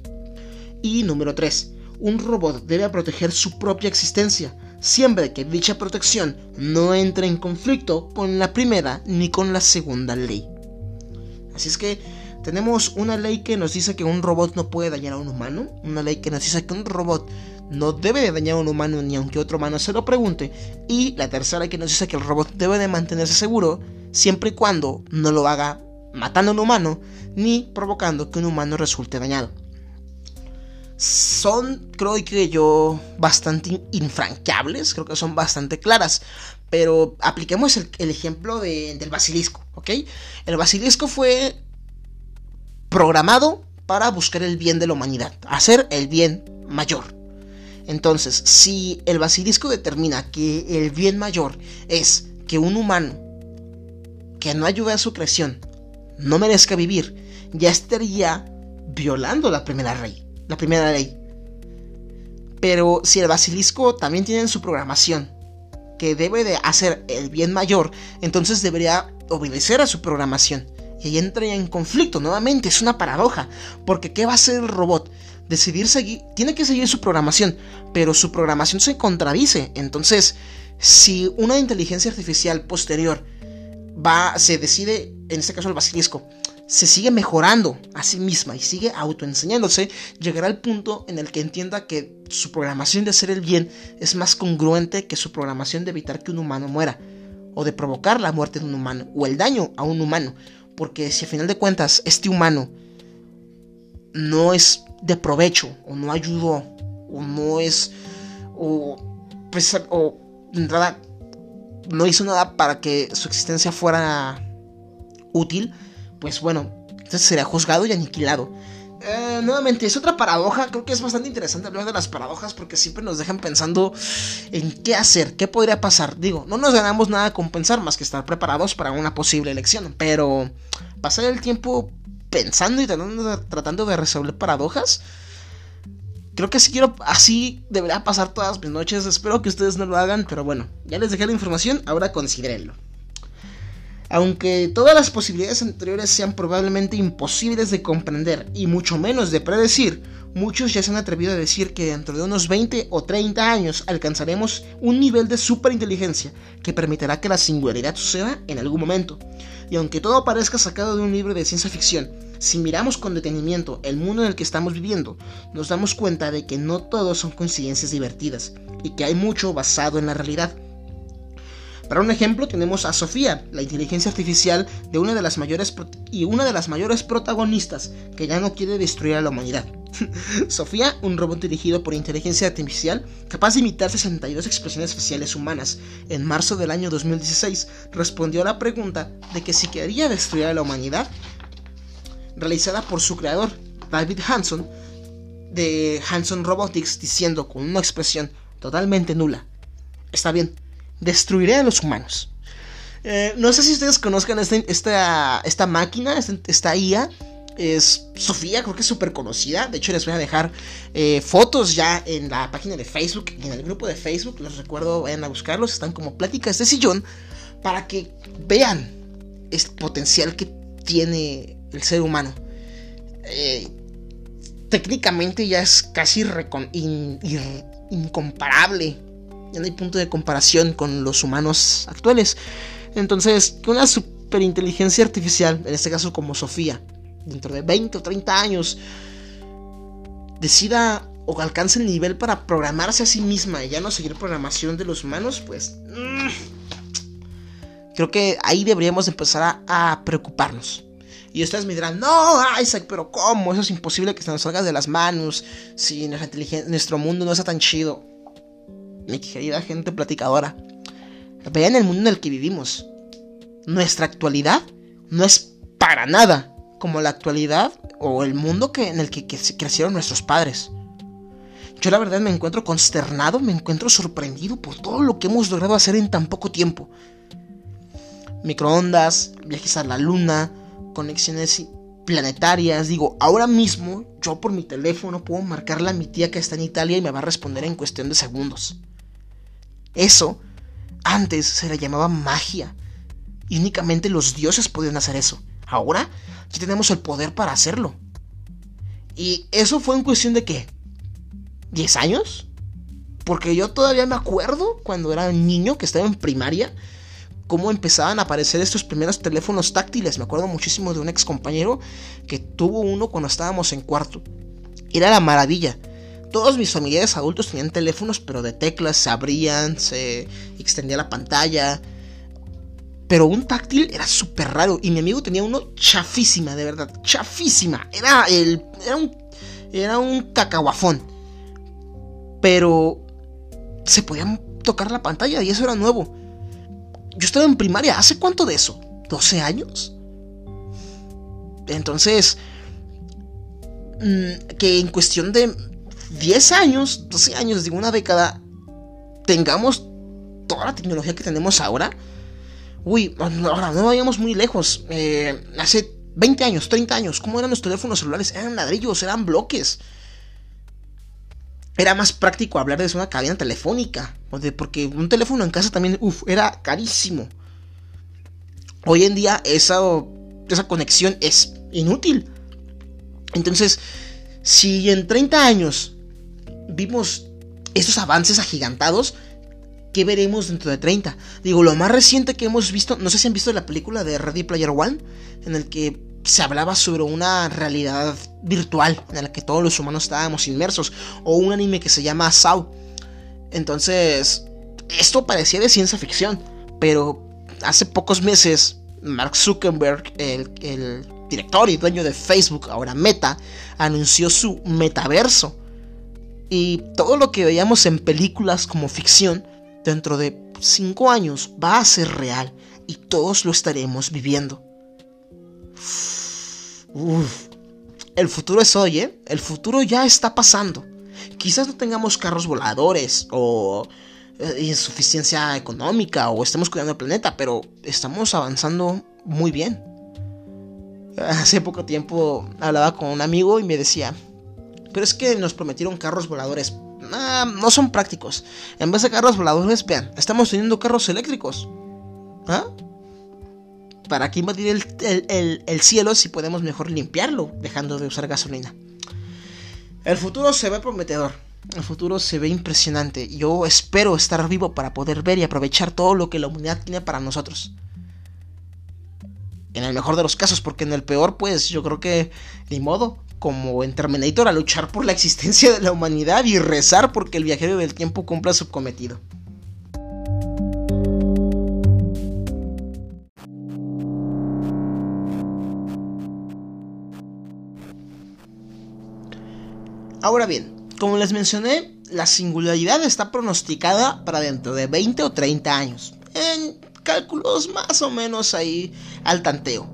Y número 3. Un robot debe proteger su propia existencia, siempre que dicha protección no entre en conflicto con la primera ni con la segunda ley. Así es que tenemos una ley que nos dice que un robot no puede dañar a un humano, una ley que nos dice que un robot no debe de dañar a un humano ni aunque otro humano se lo pregunte, y la tercera que nos dice que el robot debe de mantenerse seguro siempre y cuando no lo haga matando a un humano ni provocando que un humano resulte dañado son, creo que yo, bastante infranqueables, creo que son bastante claras. Pero apliquemos el, ejemplo del basilisco, ¿ok? El basilisco fue programado para buscar el bien de la humanidad, hacer el bien mayor. Entonces, si el basilisco determina que el bien mayor es que un humano que no ayude a su creación no merezca vivir, ya estaría violando la primera ley la primera ley. Pero si el basilisco también tiene en su programación que debe de hacer el bien mayor, entonces debería obedecer a su programación. Y ahí entra en conflicto nuevamente, es una paradoja, porque ¿qué va a hacer el robot? Decidir seguir, tiene que seguir su programación, pero su programación se contradice. Entonces, si una inteligencia artificial posterior va, se decide, en este caso el basilisco, se sigue mejorando a sí misma y sigue autoenseñándose, llegará al punto en el que entienda que su programación de hacer el bien es más congruente que su programación de evitar que un humano muera, o de provocar la muerte de un humano, o el daño a un humano. Porque si a final de cuentas este humano no es de provecho, o no ayudó, o no es, o, pues, o nada, no hizo nada para que su existencia fuera útil, pues bueno, entonces sería juzgado y aniquilado. Eh, nuevamente, es otra paradoja. Creo que es bastante interesante hablar de las paradojas porque siempre nos dejan pensando en qué hacer, qué podría pasar. Digo, no nos ganamos nada con pensar más que estar preparados para una posible elección. Pero pasar el tiempo pensando y tratando de, resolver paradojas. Creo que si quiero, así debería pasar todas mis noches. Espero que ustedes no lo hagan, pero bueno, ya les dejé la información, ahora considérenlo. Aunque todas las posibilidades anteriores sean probablemente imposibles de comprender y mucho menos de predecir, muchos ya se han atrevido a decir que dentro de unos 20 o 30 años alcanzaremos un nivel de superinteligencia que permitirá que la singularidad suceda en algún momento. Y aunque todo parezca sacado de un libro de ciencia ficción, Si miramos con detenimiento el mundo en el que estamos viviendo, nos damos cuenta de que no todos son coincidencias divertidas y que hay mucho basado en la realidad. Para un ejemplo tenemos a Sofía, la inteligencia artificial de una de las mayores y una de las mayores protagonistas que ya no quiere destruir a la humanidad. <laughs> Sofía, un robot dirigido por inteligencia artificial capaz de imitar 62 expresiones faciales humanas, en marzo del año 2016 respondió a la pregunta de que si quería destruir a la humanidad, realizada por su creador, David Hanson, de Hanson Robotics, diciendo con una expresión totalmente nula, está bien, destruiré a los humanos. Eh, no sé si ustedes conozcan esta, esta, esta máquina, esta, IA. Es Sofía, creo que es súper conocida. De hecho, les voy a dejar eh, fotos ya en la página de Facebook en el grupo de Facebook. Les recuerdo, vayan a buscarlos. Están como pláticas de sillón para que vean el potencial que tiene el ser humano. Eh, técnicamente ya es casi incomparable ya no hay punto de comparación con los humanos actuales. Entonces, que una superinteligencia artificial, en este caso como Sofía, dentro de 20 o 30 años, decida o alcance el nivel para programarse a sí misma y ya no seguir programación de los humanos, pues... Mm, creo que ahí deberíamos empezar a, preocuparnos. Y ustedes me dirán, no, Isaac, pero ¿cómo? Eso es imposible que se nos salga de las manos si nuestro mundo no está tan chido mi querida gente platicadora, vean el mundo en el que vivimos. Nuestra actualidad no es para nada como la actualidad o el mundo que, en el que, que crecieron nuestros padres. Yo la verdad me encuentro consternado, me encuentro sorprendido por todo lo que hemos logrado hacer en tan poco tiempo. Microondas, viajes a la luna, conexiones planetarias. Digo, ahora mismo yo por mi teléfono puedo marcarle a mi tía que está en Italia y me va a responder en cuestión de segundos. Eso antes se le llamaba magia. Y únicamente los dioses podían hacer eso. Ahora ya tenemos el poder para hacerlo. Y eso fue en cuestión de qué? ¿10 años? Porque yo todavía me acuerdo cuando era niño que estaba en primaria. Cómo empezaban a aparecer estos primeros teléfonos táctiles. Me acuerdo muchísimo de un ex compañero que tuvo uno cuando estábamos en cuarto. Era la maravilla. Todos mis familiares adultos tenían teléfonos, pero de teclas, se abrían, se extendía la pantalla. Pero un táctil era súper raro. Y mi amigo tenía uno chafísima, de verdad. Chafísima. Era el. Era un. Era un cacahuafón. Pero. Se podía tocar la pantalla y eso era nuevo. Yo estaba en primaria. ¿Hace cuánto de eso? ¿12 años? Entonces. Mm, que en cuestión de 10 años, 12 años, digo una década, tengamos toda la tecnología que tenemos ahora. Uy, ahora no vayamos muy lejos. Eh, hace 20 años, 30 años, ¿cómo eran los teléfonos celulares? Eran ladrillos, eran bloques. Era más práctico hablar desde una cabina telefónica. Porque un teléfono en casa también, uff, era carísimo. Hoy en día esa, esa conexión es inútil. Entonces, si en 30 años vimos esos avances agigantados, ¿qué veremos dentro de 30? Digo, lo más reciente que hemos visto, no sé si han visto la película de Ready Player One, en el que se hablaba sobre una realidad virtual en la que todos los humanos estábamos inmersos, o un anime que se llama Saw. Entonces, esto parecía de ciencia ficción, pero hace pocos meses, Mark Zuckerberg, el director y dueño de Facebook, ahora Meta, anunció su metaverso y todo lo que veíamos en películas como ficción, dentro de 5 años va a ser real y todos lo estaremos viviendo. El futuro es hoy, ¿eh? El futuro ya está pasando. Quizás no tengamos carros voladores o eh, insuficiencia económica o estemos cuidando el planeta, pero estamos avanzando muy bien. Hace poco tiempo hablaba con un amigo y me decía, pero es que nos prometieron carros voladores. no son prácticos. En vez de carros voladores, vean, estamos teniendo carros eléctricos. ¿Ah? ¿Para qué invadir el, el, cielo si podemos mejor limpiarlo dejando de usar gasolina? El futuro se ve prometedor. El futuro se ve impresionante. Yo espero estar vivo para poder ver y aprovechar todo lo que la humanidad tiene para nosotros. En el mejor de los casos, porque en el peor, pues yo creo que ni modo, como en Terminator, a luchar por la existencia de la humanidad y rezar porque el viajero del tiempo cumpla su cometido. Ahora bien, como les mencioné, la singularidad está pronosticada para dentro de 20 o 30 años. En cálculos más o menos ahí al tanteo.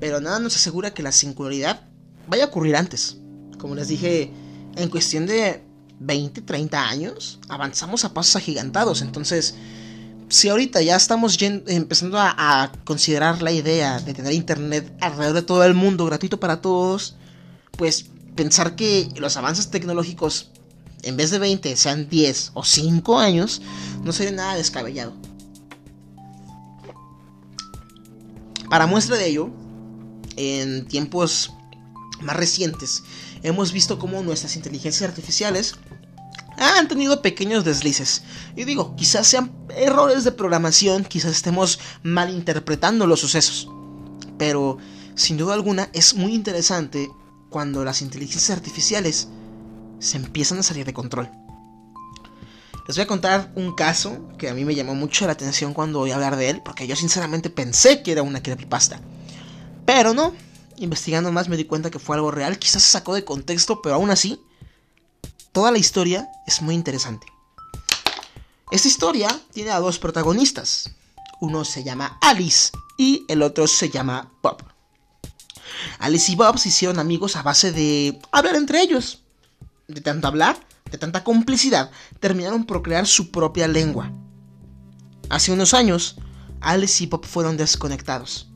Pero nada nos asegura que la singularidad vaya a ocurrir antes. Como les dije, en cuestión de 20, 30 años, avanzamos a pasos agigantados. Entonces, si ahorita ya estamos empezando a, a, considerar la idea de tener internet alrededor de todo el mundo, gratuito para todos, pues pensar que los avances tecnológicos, en vez de 20, sean 10 o 5 años, no sería nada descabellado. Para muestra de ello, en tiempos más recientes, hemos visto cómo nuestras inteligencias artificiales han tenido pequeños deslices. Y digo, quizás sean errores de programación, quizás estemos malinterpretando los sucesos. Pero, sin duda alguna, es muy interesante cuando las inteligencias artificiales se empiezan a salir de control. Les voy a contar un caso que a mí me llamó mucho la atención cuando voy a hablar de él, porque yo sinceramente pensé que era una creepypasta. Pero no, investigando más me di cuenta que fue algo real, quizás se sacó de contexto, pero aún así, toda la historia es muy interesante. Esta historia tiene a dos protagonistas. Uno se llama Alice y el otro se llama Bob. Alice y Bob se hicieron amigos a base de hablar entre ellos. De tanto hablar, de tanta complicidad, terminaron por crear su propia lengua. Hace unos años, Alice y Bob fueron desconectados.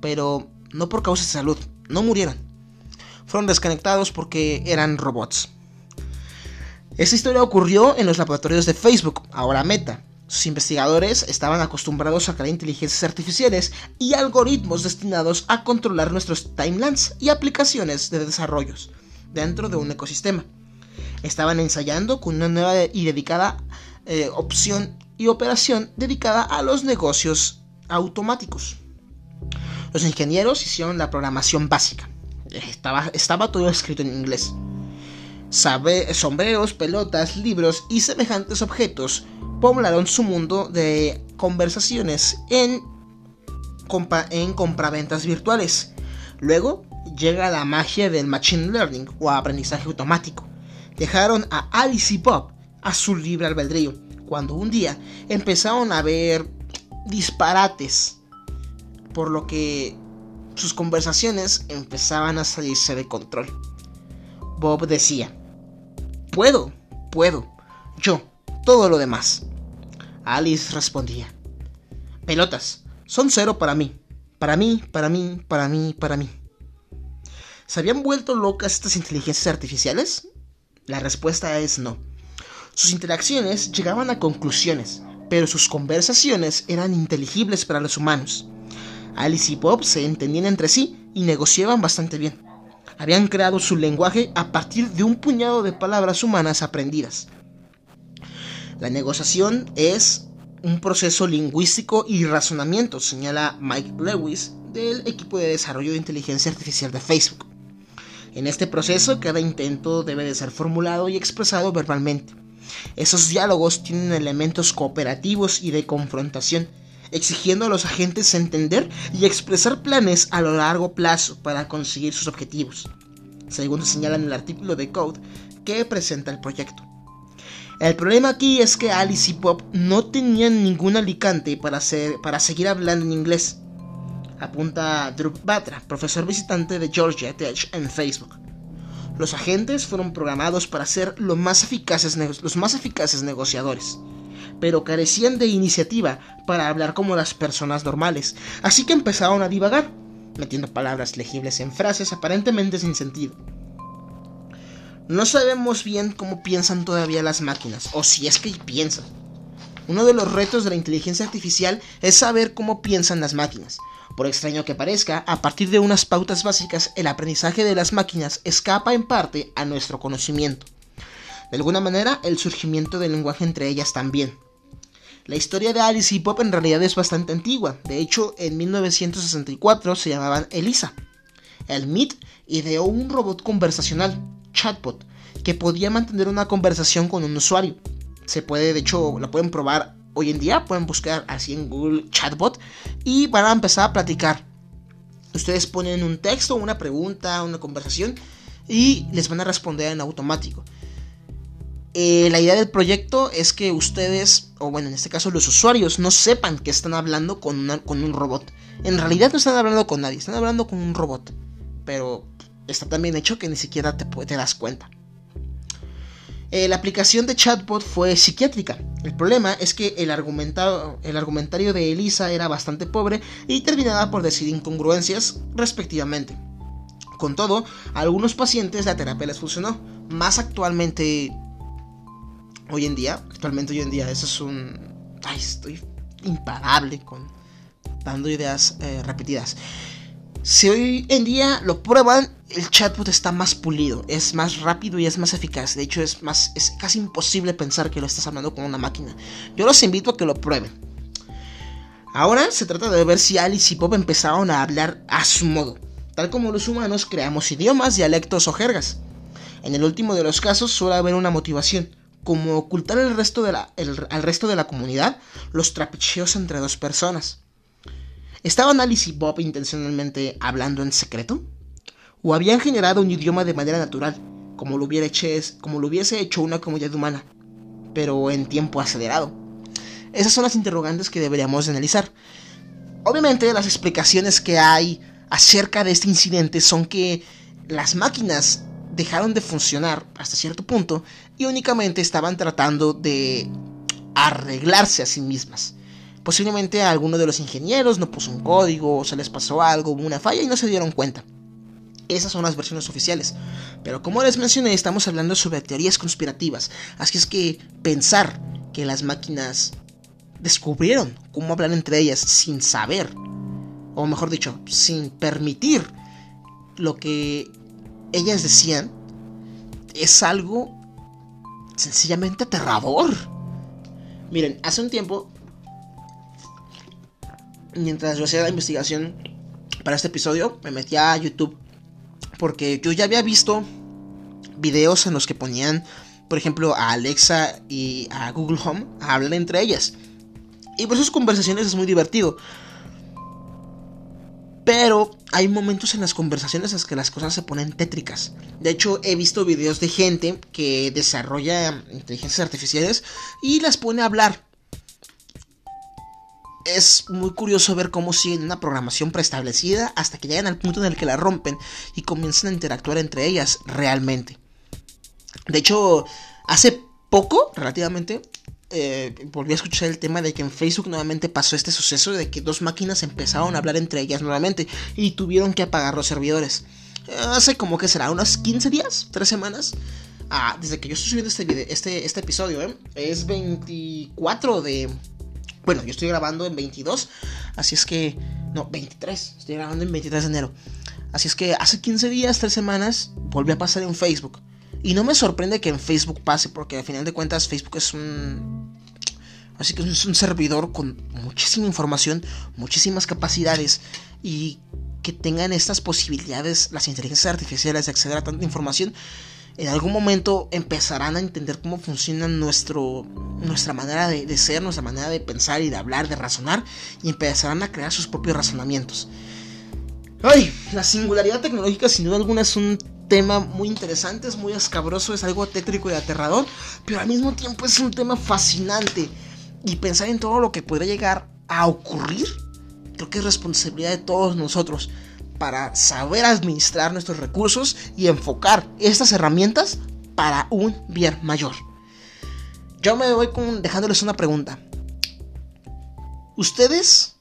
Pero no por causas de salud, no murieron. Fueron desconectados porque eran robots. Esta historia ocurrió en los laboratorios de Facebook, ahora Meta. Sus investigadores estaban acostumbrados a crear inteligencias artificiales y algoritmos destinados a controlar nuestros timelines y aplicaciones de desarrollos dentro de un ecosistema. Estaban ensayando con una nueva y dedicada eh, opción y operación dedicada a los negocios automáticos. Los ingenieros hicieron la programación básica. Estaba, todo escrito en inglés. Sombreros, pelotas, libros y semejantes objetos poblaron su mundo de conversaciones en, en compraventas virtuales. Luego llega la magia del machine learning o aprendizaje automático. Dejaron a Alice y Bob a su libre albedrío, cuando un día empezaron a ver disparates, por lo que sus conversaciones empezaban a salirse de control. Bob decía, puedo, puedo, yo, todo lo demás. Alice respondía, pelotas, son cero para mí, para mí, para mí, para mí, para mí. ¿Se habían vuelto locas estas inteligencias artificiales? La respuesta es no. Sus interacciones llegaban a conclusiones, pero sus conversaciones eran inteligibles para los humanos. Alice y Bob se entendían entre sí y negociaban bastante bien habían creado su lenguaje a partir de un puñado de palabras humanas aprendidas. La negociación es un proceso lingüístico y razonamiento, señala Mike Lewis del equipo de desarrollo de inteligencia artificial de Facebook. En este proceso, cada intento debe de ser formulado y expresado verbalmente. Esos diálogos tienen elementos cooperativos y de confrontación, exigiendo a los agentes entender y expresar planes a lo largo plazo para conseguir sus objetivos, según señala el artículo de Code que presenta el proyecto. El problema aquí es que Alice y Bob no tenían ningún alicante para, para seguir hablando en inglés, apunta Drew Batra, profesor visitante de Georgia Tech en Facebook. Los agentes fueron programados para ser los más eficaces negociadores pero carecían de iniciativa para hablar como las personas normales, así que empezaron a divagar, metiendo palabras legibles en frases aparentemente sin sentido. No sabemos bien cómo piensan todavía las máquinas, o si es que piensan. Uno de los retos de la inteligencia artificial es saber cómo piensan las máquinas. Por extraño que parezca, a partir de unas pautas básicas, el aprendizaje de las máquinas escapa en parte a nuestro conocimiento. De alguna manera, el surgimiento del lenguaje entre ellas también. La historia de Alice y Pop en realidad es bastante antigua. De hecho, en 1964 se llamaban Elisa. El MIT ideó un robot conversacional, chatbot, que podía mantener una conversación con un usuario. Se puede, de hecho, la pueden probar hoy en día, pueden buscar así en Google chatbot y van a empezar a platicar. Ustedes ponen un texto, una pregunta, una conversación y les van a responder en automático. Eh, la idea del proyecto es que ustedes, o bueno, en este caso los usuarios, no sepan que están hablando con, con un robot. En realidad no están hablando con nadie, están hablando con un robot. Pero está tan bien hecho que ni siquiera te, te das cuenta. Eh, la aplicación de chatbot fue psiquiátrica. El problema es que el, el argumentario de Elisa era bastante pobre y terminaba por decir incongruencias respectivamente. Con todo, a algunos pacientes la terapia les funcionó. Más actualmente, hoy en día, actualmente hoy en día, eso es un... Ay, estoy imparable con dando ideas eh, repetidas. Si hoy en día lo prueban, el chatbot está más pulido, es más rápido y es más eficaz. De hecho, es más, es casi imposible pensar que lo estás hablando con una máquina. Yo los invito a que lo prueben. Ahora se trata de ver si Alice y Pop empezaron a hablar a su modo. Tal como los humanos creamos idiomas, dialectos o jergas. En el último de los casos suele haber una motivación, como ocultar el resto de la, al resto de la comunidad los trapicheos entre dos personas. ¿Estaban Alice y Bob intencionalmente hablando en secreto? ¿O habían generado un idioma de manera natural, como lo, hubiera hecho, como lo hubiese hecho una comunidad humana, pero en tiempo acelerado? Esas son las interrogantes que deberíamos analizar. Obviamente las explicaciones que hay acerca de este incidente son que las máquinas dejaron de funcionar hasta cierto punto y únicamente estaban tratando de arreglarse a sí mismas. Posiblemente a alguno de los ingenieros no puso un código, o se les pasó algo, una falla y no se dieron cuenta. Esas son las versiones oficiales. Pero como les mencioné, estamos hablando sobre teorías conspirativas. Así es que pensar que las máquinas descubrieron cómo hablar entre ellas sin saber o mejor dicho, sin permitir lo que ellas decían, es algo sencillamente aterrador. Miren, hace un tiempo, mientras yo hacía la investigación para este episodio, me metí a YouTube porque yo ya había visto videos en los que ponían, por ejemplo, a Alexa y a Google Home a hablar entre ellas. Y por sus conversaciones es muy divertido. Pero hay momentos en las conversaciones en las que las cosas se ponen tétricas. De hecho, he visto videos de gente que desarrolla inteligencias artificiales y las pone a hablar. Es muy curioso ver cómo siguen una programación preestablecida hasta que llegan al punto en el que la rompen y comienzan a interactuar entre ellas realmente. De hecho, hace poco, relativamente, eh, volví a escuchar el tema de que en Facebook nuevamente pasó este suceso de que dos máquinas empezaron a hablar entre ellas nuevamente y tuvieron que apagar los servidores. hace como que será unos 15 días, 3 semanas. Ah, desde que yo estoy subiendo este, este, este episodio, ¿eh? es 24 de... Bueno, yo estoy grabando en 22, así es que... No, 23, estoy grabando en 23 de enero. Así es que hace 15 días, 3 semanas, volvió a pasar en Facebook. Y no me sorprende que en Facebook pase, porque al final de cuentas Facebook es un... Así que es un servidor con muchísima información, muchísimas capacidades y que tengan estas posibilidades las inteligencias artificiales de acceder a tanta información, en algún momento empezarán a entender cómo funciona nuestro, nuestra manera de, de, ser, nuestra manera de pensar y de hablar, de razonar, y empezarán a crear sus propios razonamientos. Ay, la singularidad tecnológica sin duda alguna es un tema muy interesante, es muy escabroso, es algo tétrico y aterrador, pero al mismo tiempo es un tema fascinante. Y pensar en todo lo que podría llegar a ocurrir, creo que es responsabilidad de todos nosotros para saber administrar nuestros recursos y enfocar estas herramientas para un bien mayor. Yo me voy con dejándoles una pregunta. Ustedes,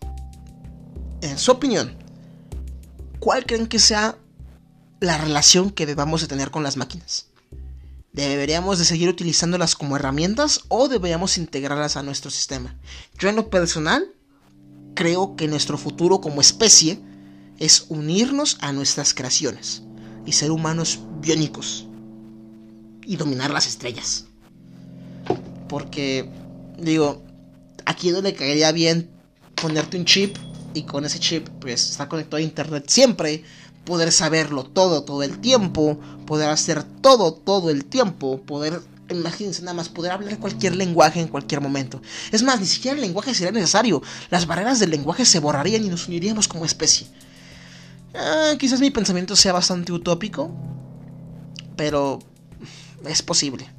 en su opinión, ¿cuál creen que sea la relación que debamos de tener con las máquinas. ¿Deberíamos de seguir utilizándolas como herramientas o deberíamos integrarlas a nuestro sistema? Yo en lo personal creo que nuestro futuro como especie es unirnos a nuestras creaciones y ser humanos biónicos y dominar las estrellas. Porque, digo, ¿A quién no le caería bien ponerte un chip y con ese chip pues estar conectado a internet siempre? Poder saberlo todo, todo el tiempo, poder hacer todo, todo el tiempo, poder imagínense nada más poder hablar cualquier lenguaje en cualquier momento. Es más, ni siquiera el lenguaje sería necesario. Las barreras del lenguaje se borrarían y nos uniríamos como especie. Ah, quizás mi pensamiento sea bastante utópico, pero es posible.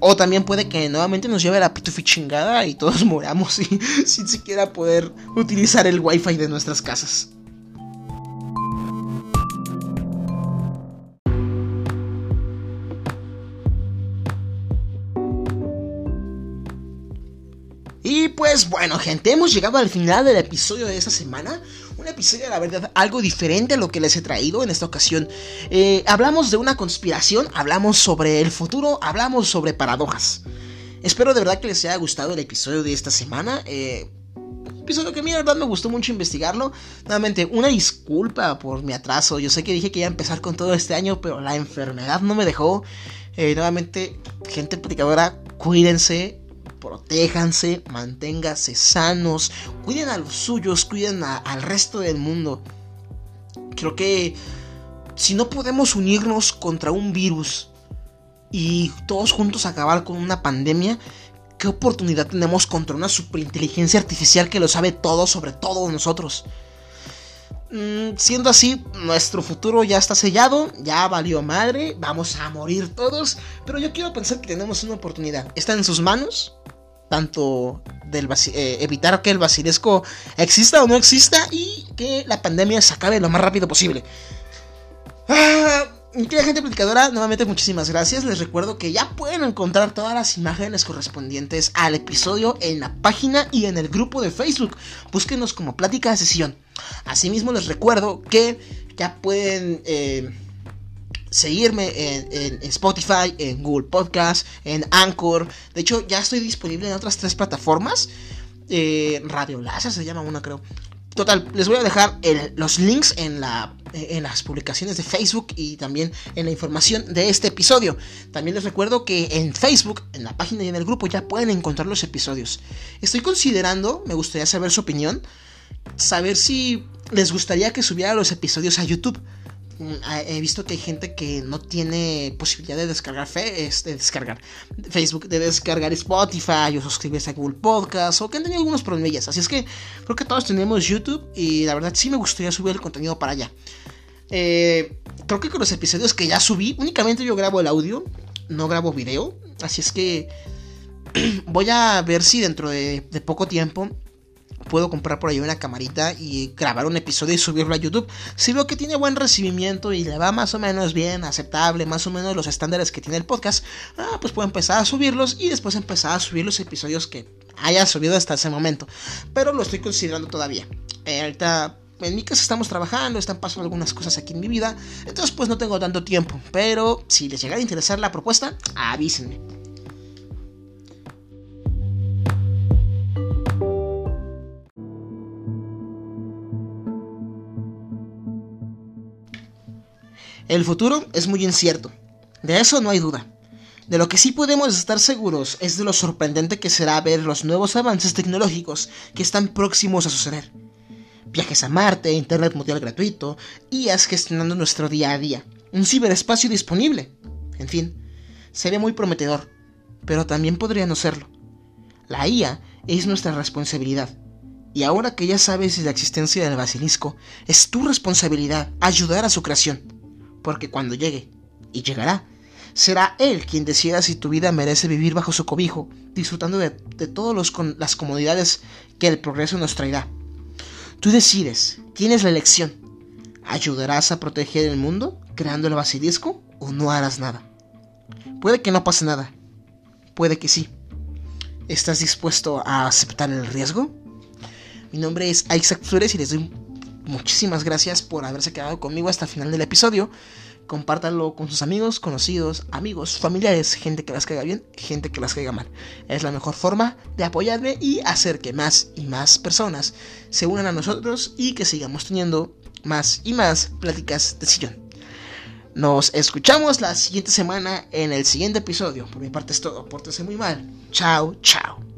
O también puede que nuevamente nos lleve la pitufi chingada y todos <laughs> moramos sin siquiera poder utilizar el wifi de nuestras casas. Y pues bueno, gente, hemos llegado al final del episodio de esta semana. Un episodio, la verdad, algo diferente a lo que les he traído en esta ocasión. Eh, hablamos de una conspiración, hablamos sobre el futuro, hablamos sobre paradojas. Espero de verdad que les haya gustado el episodio de esta semana. Eh, episodio que a mí, la verdad, me gustó mucho investigarlo. Nuevamente, una disculpa por mi atraso. Yo sé que dije que iba a empezar con todo este año, pero la enfermedad no me dejó. Eh, nuevamente, gente platicadora, cuídense protéjanse, manténganse sanos, cuiden a los suyos, cuiden al resto del mundo. Creo que si no podemos unirnos contra un virus y todos juntos acabar con una pandemia, ¿qué oportunidad tenemos contra una superinteligencia artificial que lo sabe todo sobre todos nosotros? Mm, siendo así, nuestro futuro ya está sellado, ya valió madre, vamos a morir todos, pero yo quiero pensar que tenemos una oportunidad. Está en sus manos, tanto del eh, evitar que el basilisco exista o no exista y que la pandemia se acabe lo más rápido posible. Ah, querida gente platicadora, nuevamente muchísimas gracias. Les recuerdo que ya pueden encontrar todas las imágenes correspondientes al episodio en la página y en el grupo de Facebook. Búsquenos como Plática de Sesión. Asimismo, les recuerdo que ya pueden eh, seguirme en, Spotify, en Google Podcast, en Anchor. De hecho, ya estoy disponible en otras tres plataformas. Eh, Radio Láser se llama una, creo. Total, les voy a dejar los links en, la, en las publicaciones de Facebook y también en la información de este episodio. También les recuerdo que en Facebook, en la página y en el grupo ya pueden encontrar los episodios. Estoy considerando, me gustaría saber su opinión, saber si les gustaría que subiera los episodios a YouTube. Mm, he visto que hay gente que no tiene posibilidad de descargar, fe, de descargar Facebook, de descargar Spotify o suscribirse a Google Podcast o que han tenido algunos problemillas. Así es que creo que todos tenemos YouTube y la verdad sí me gustaría subir el contenido para allá. Eh, creo que con los episodios que ya subí, únicamente yo grabo el audio, no grabo video. Así es que <clears throat> voy a ver si dentro de poco tiempo puedo comprar por ahí una camarita y grabar un episodio y subirlo a YouTube. Si veo que tiene buen recibimiento y le va más o menos bien, aceptable, más o menos los estándares que tiene el podcast, ah, pues puedo empezar a subirlos y después empezar a subir los episodios que haya subido hasta ese momento. Pero lo estoy considerando todavía. Ahorita en mi casa estamos trabajando, están pasando algunas cosas aquí en mi vida, entonces pues no tengo tanto tiempo. Pero si les llega a interesar la propuesta, avísenme. El futuro es muy incierto, de eso no hay duda. De lo que sí podemos estar seguros es de lo sorprendente que será ver los nuevos avances tecnológicos que están próximos a suceder. Viajes a Marte, Internet mundial gratuito, IAS gestionando nuestro día a día, un ciberespacio disponible. En fin, sería muy prometedor, pero también podría no serlo. La IA es nuestra responsabilidad. Y ahora que ya sabes de la existencia del basilisco, es tu responsabilidad ayudar a su creación porque cuando llegue, y llegará, será Él quien decida si tu vida merece vivir bajo su cobijo, disfrutando de, todas las comodidades que el progreso nos traerá. Tú decides, tienes la elección. ¿Ayudarás a proteger el mundo creando el basilisco o no harás nada? Puede que no pase nada, puede que sí. ¿Estás dispuesto a aceptar el riesgo? Mi nombre es Isaac Flores y les doy muchísimas gracias por haberse quedado conmigo hasta el final del episodio. Compártanlo con sus amigos, conocidos, amigos, familiares, gente que las caiga bien, gente que las caiga mal. Es la mejor forma de apoyarme y hacer que más y más personas se unan a nosotros y que sigamos teniendo más y más pláticas de sillón. Nos escuchamos la siguiente semana en el siguiente episodio. Por mi parte es todo. Pórtense muy mal. Chao, chao.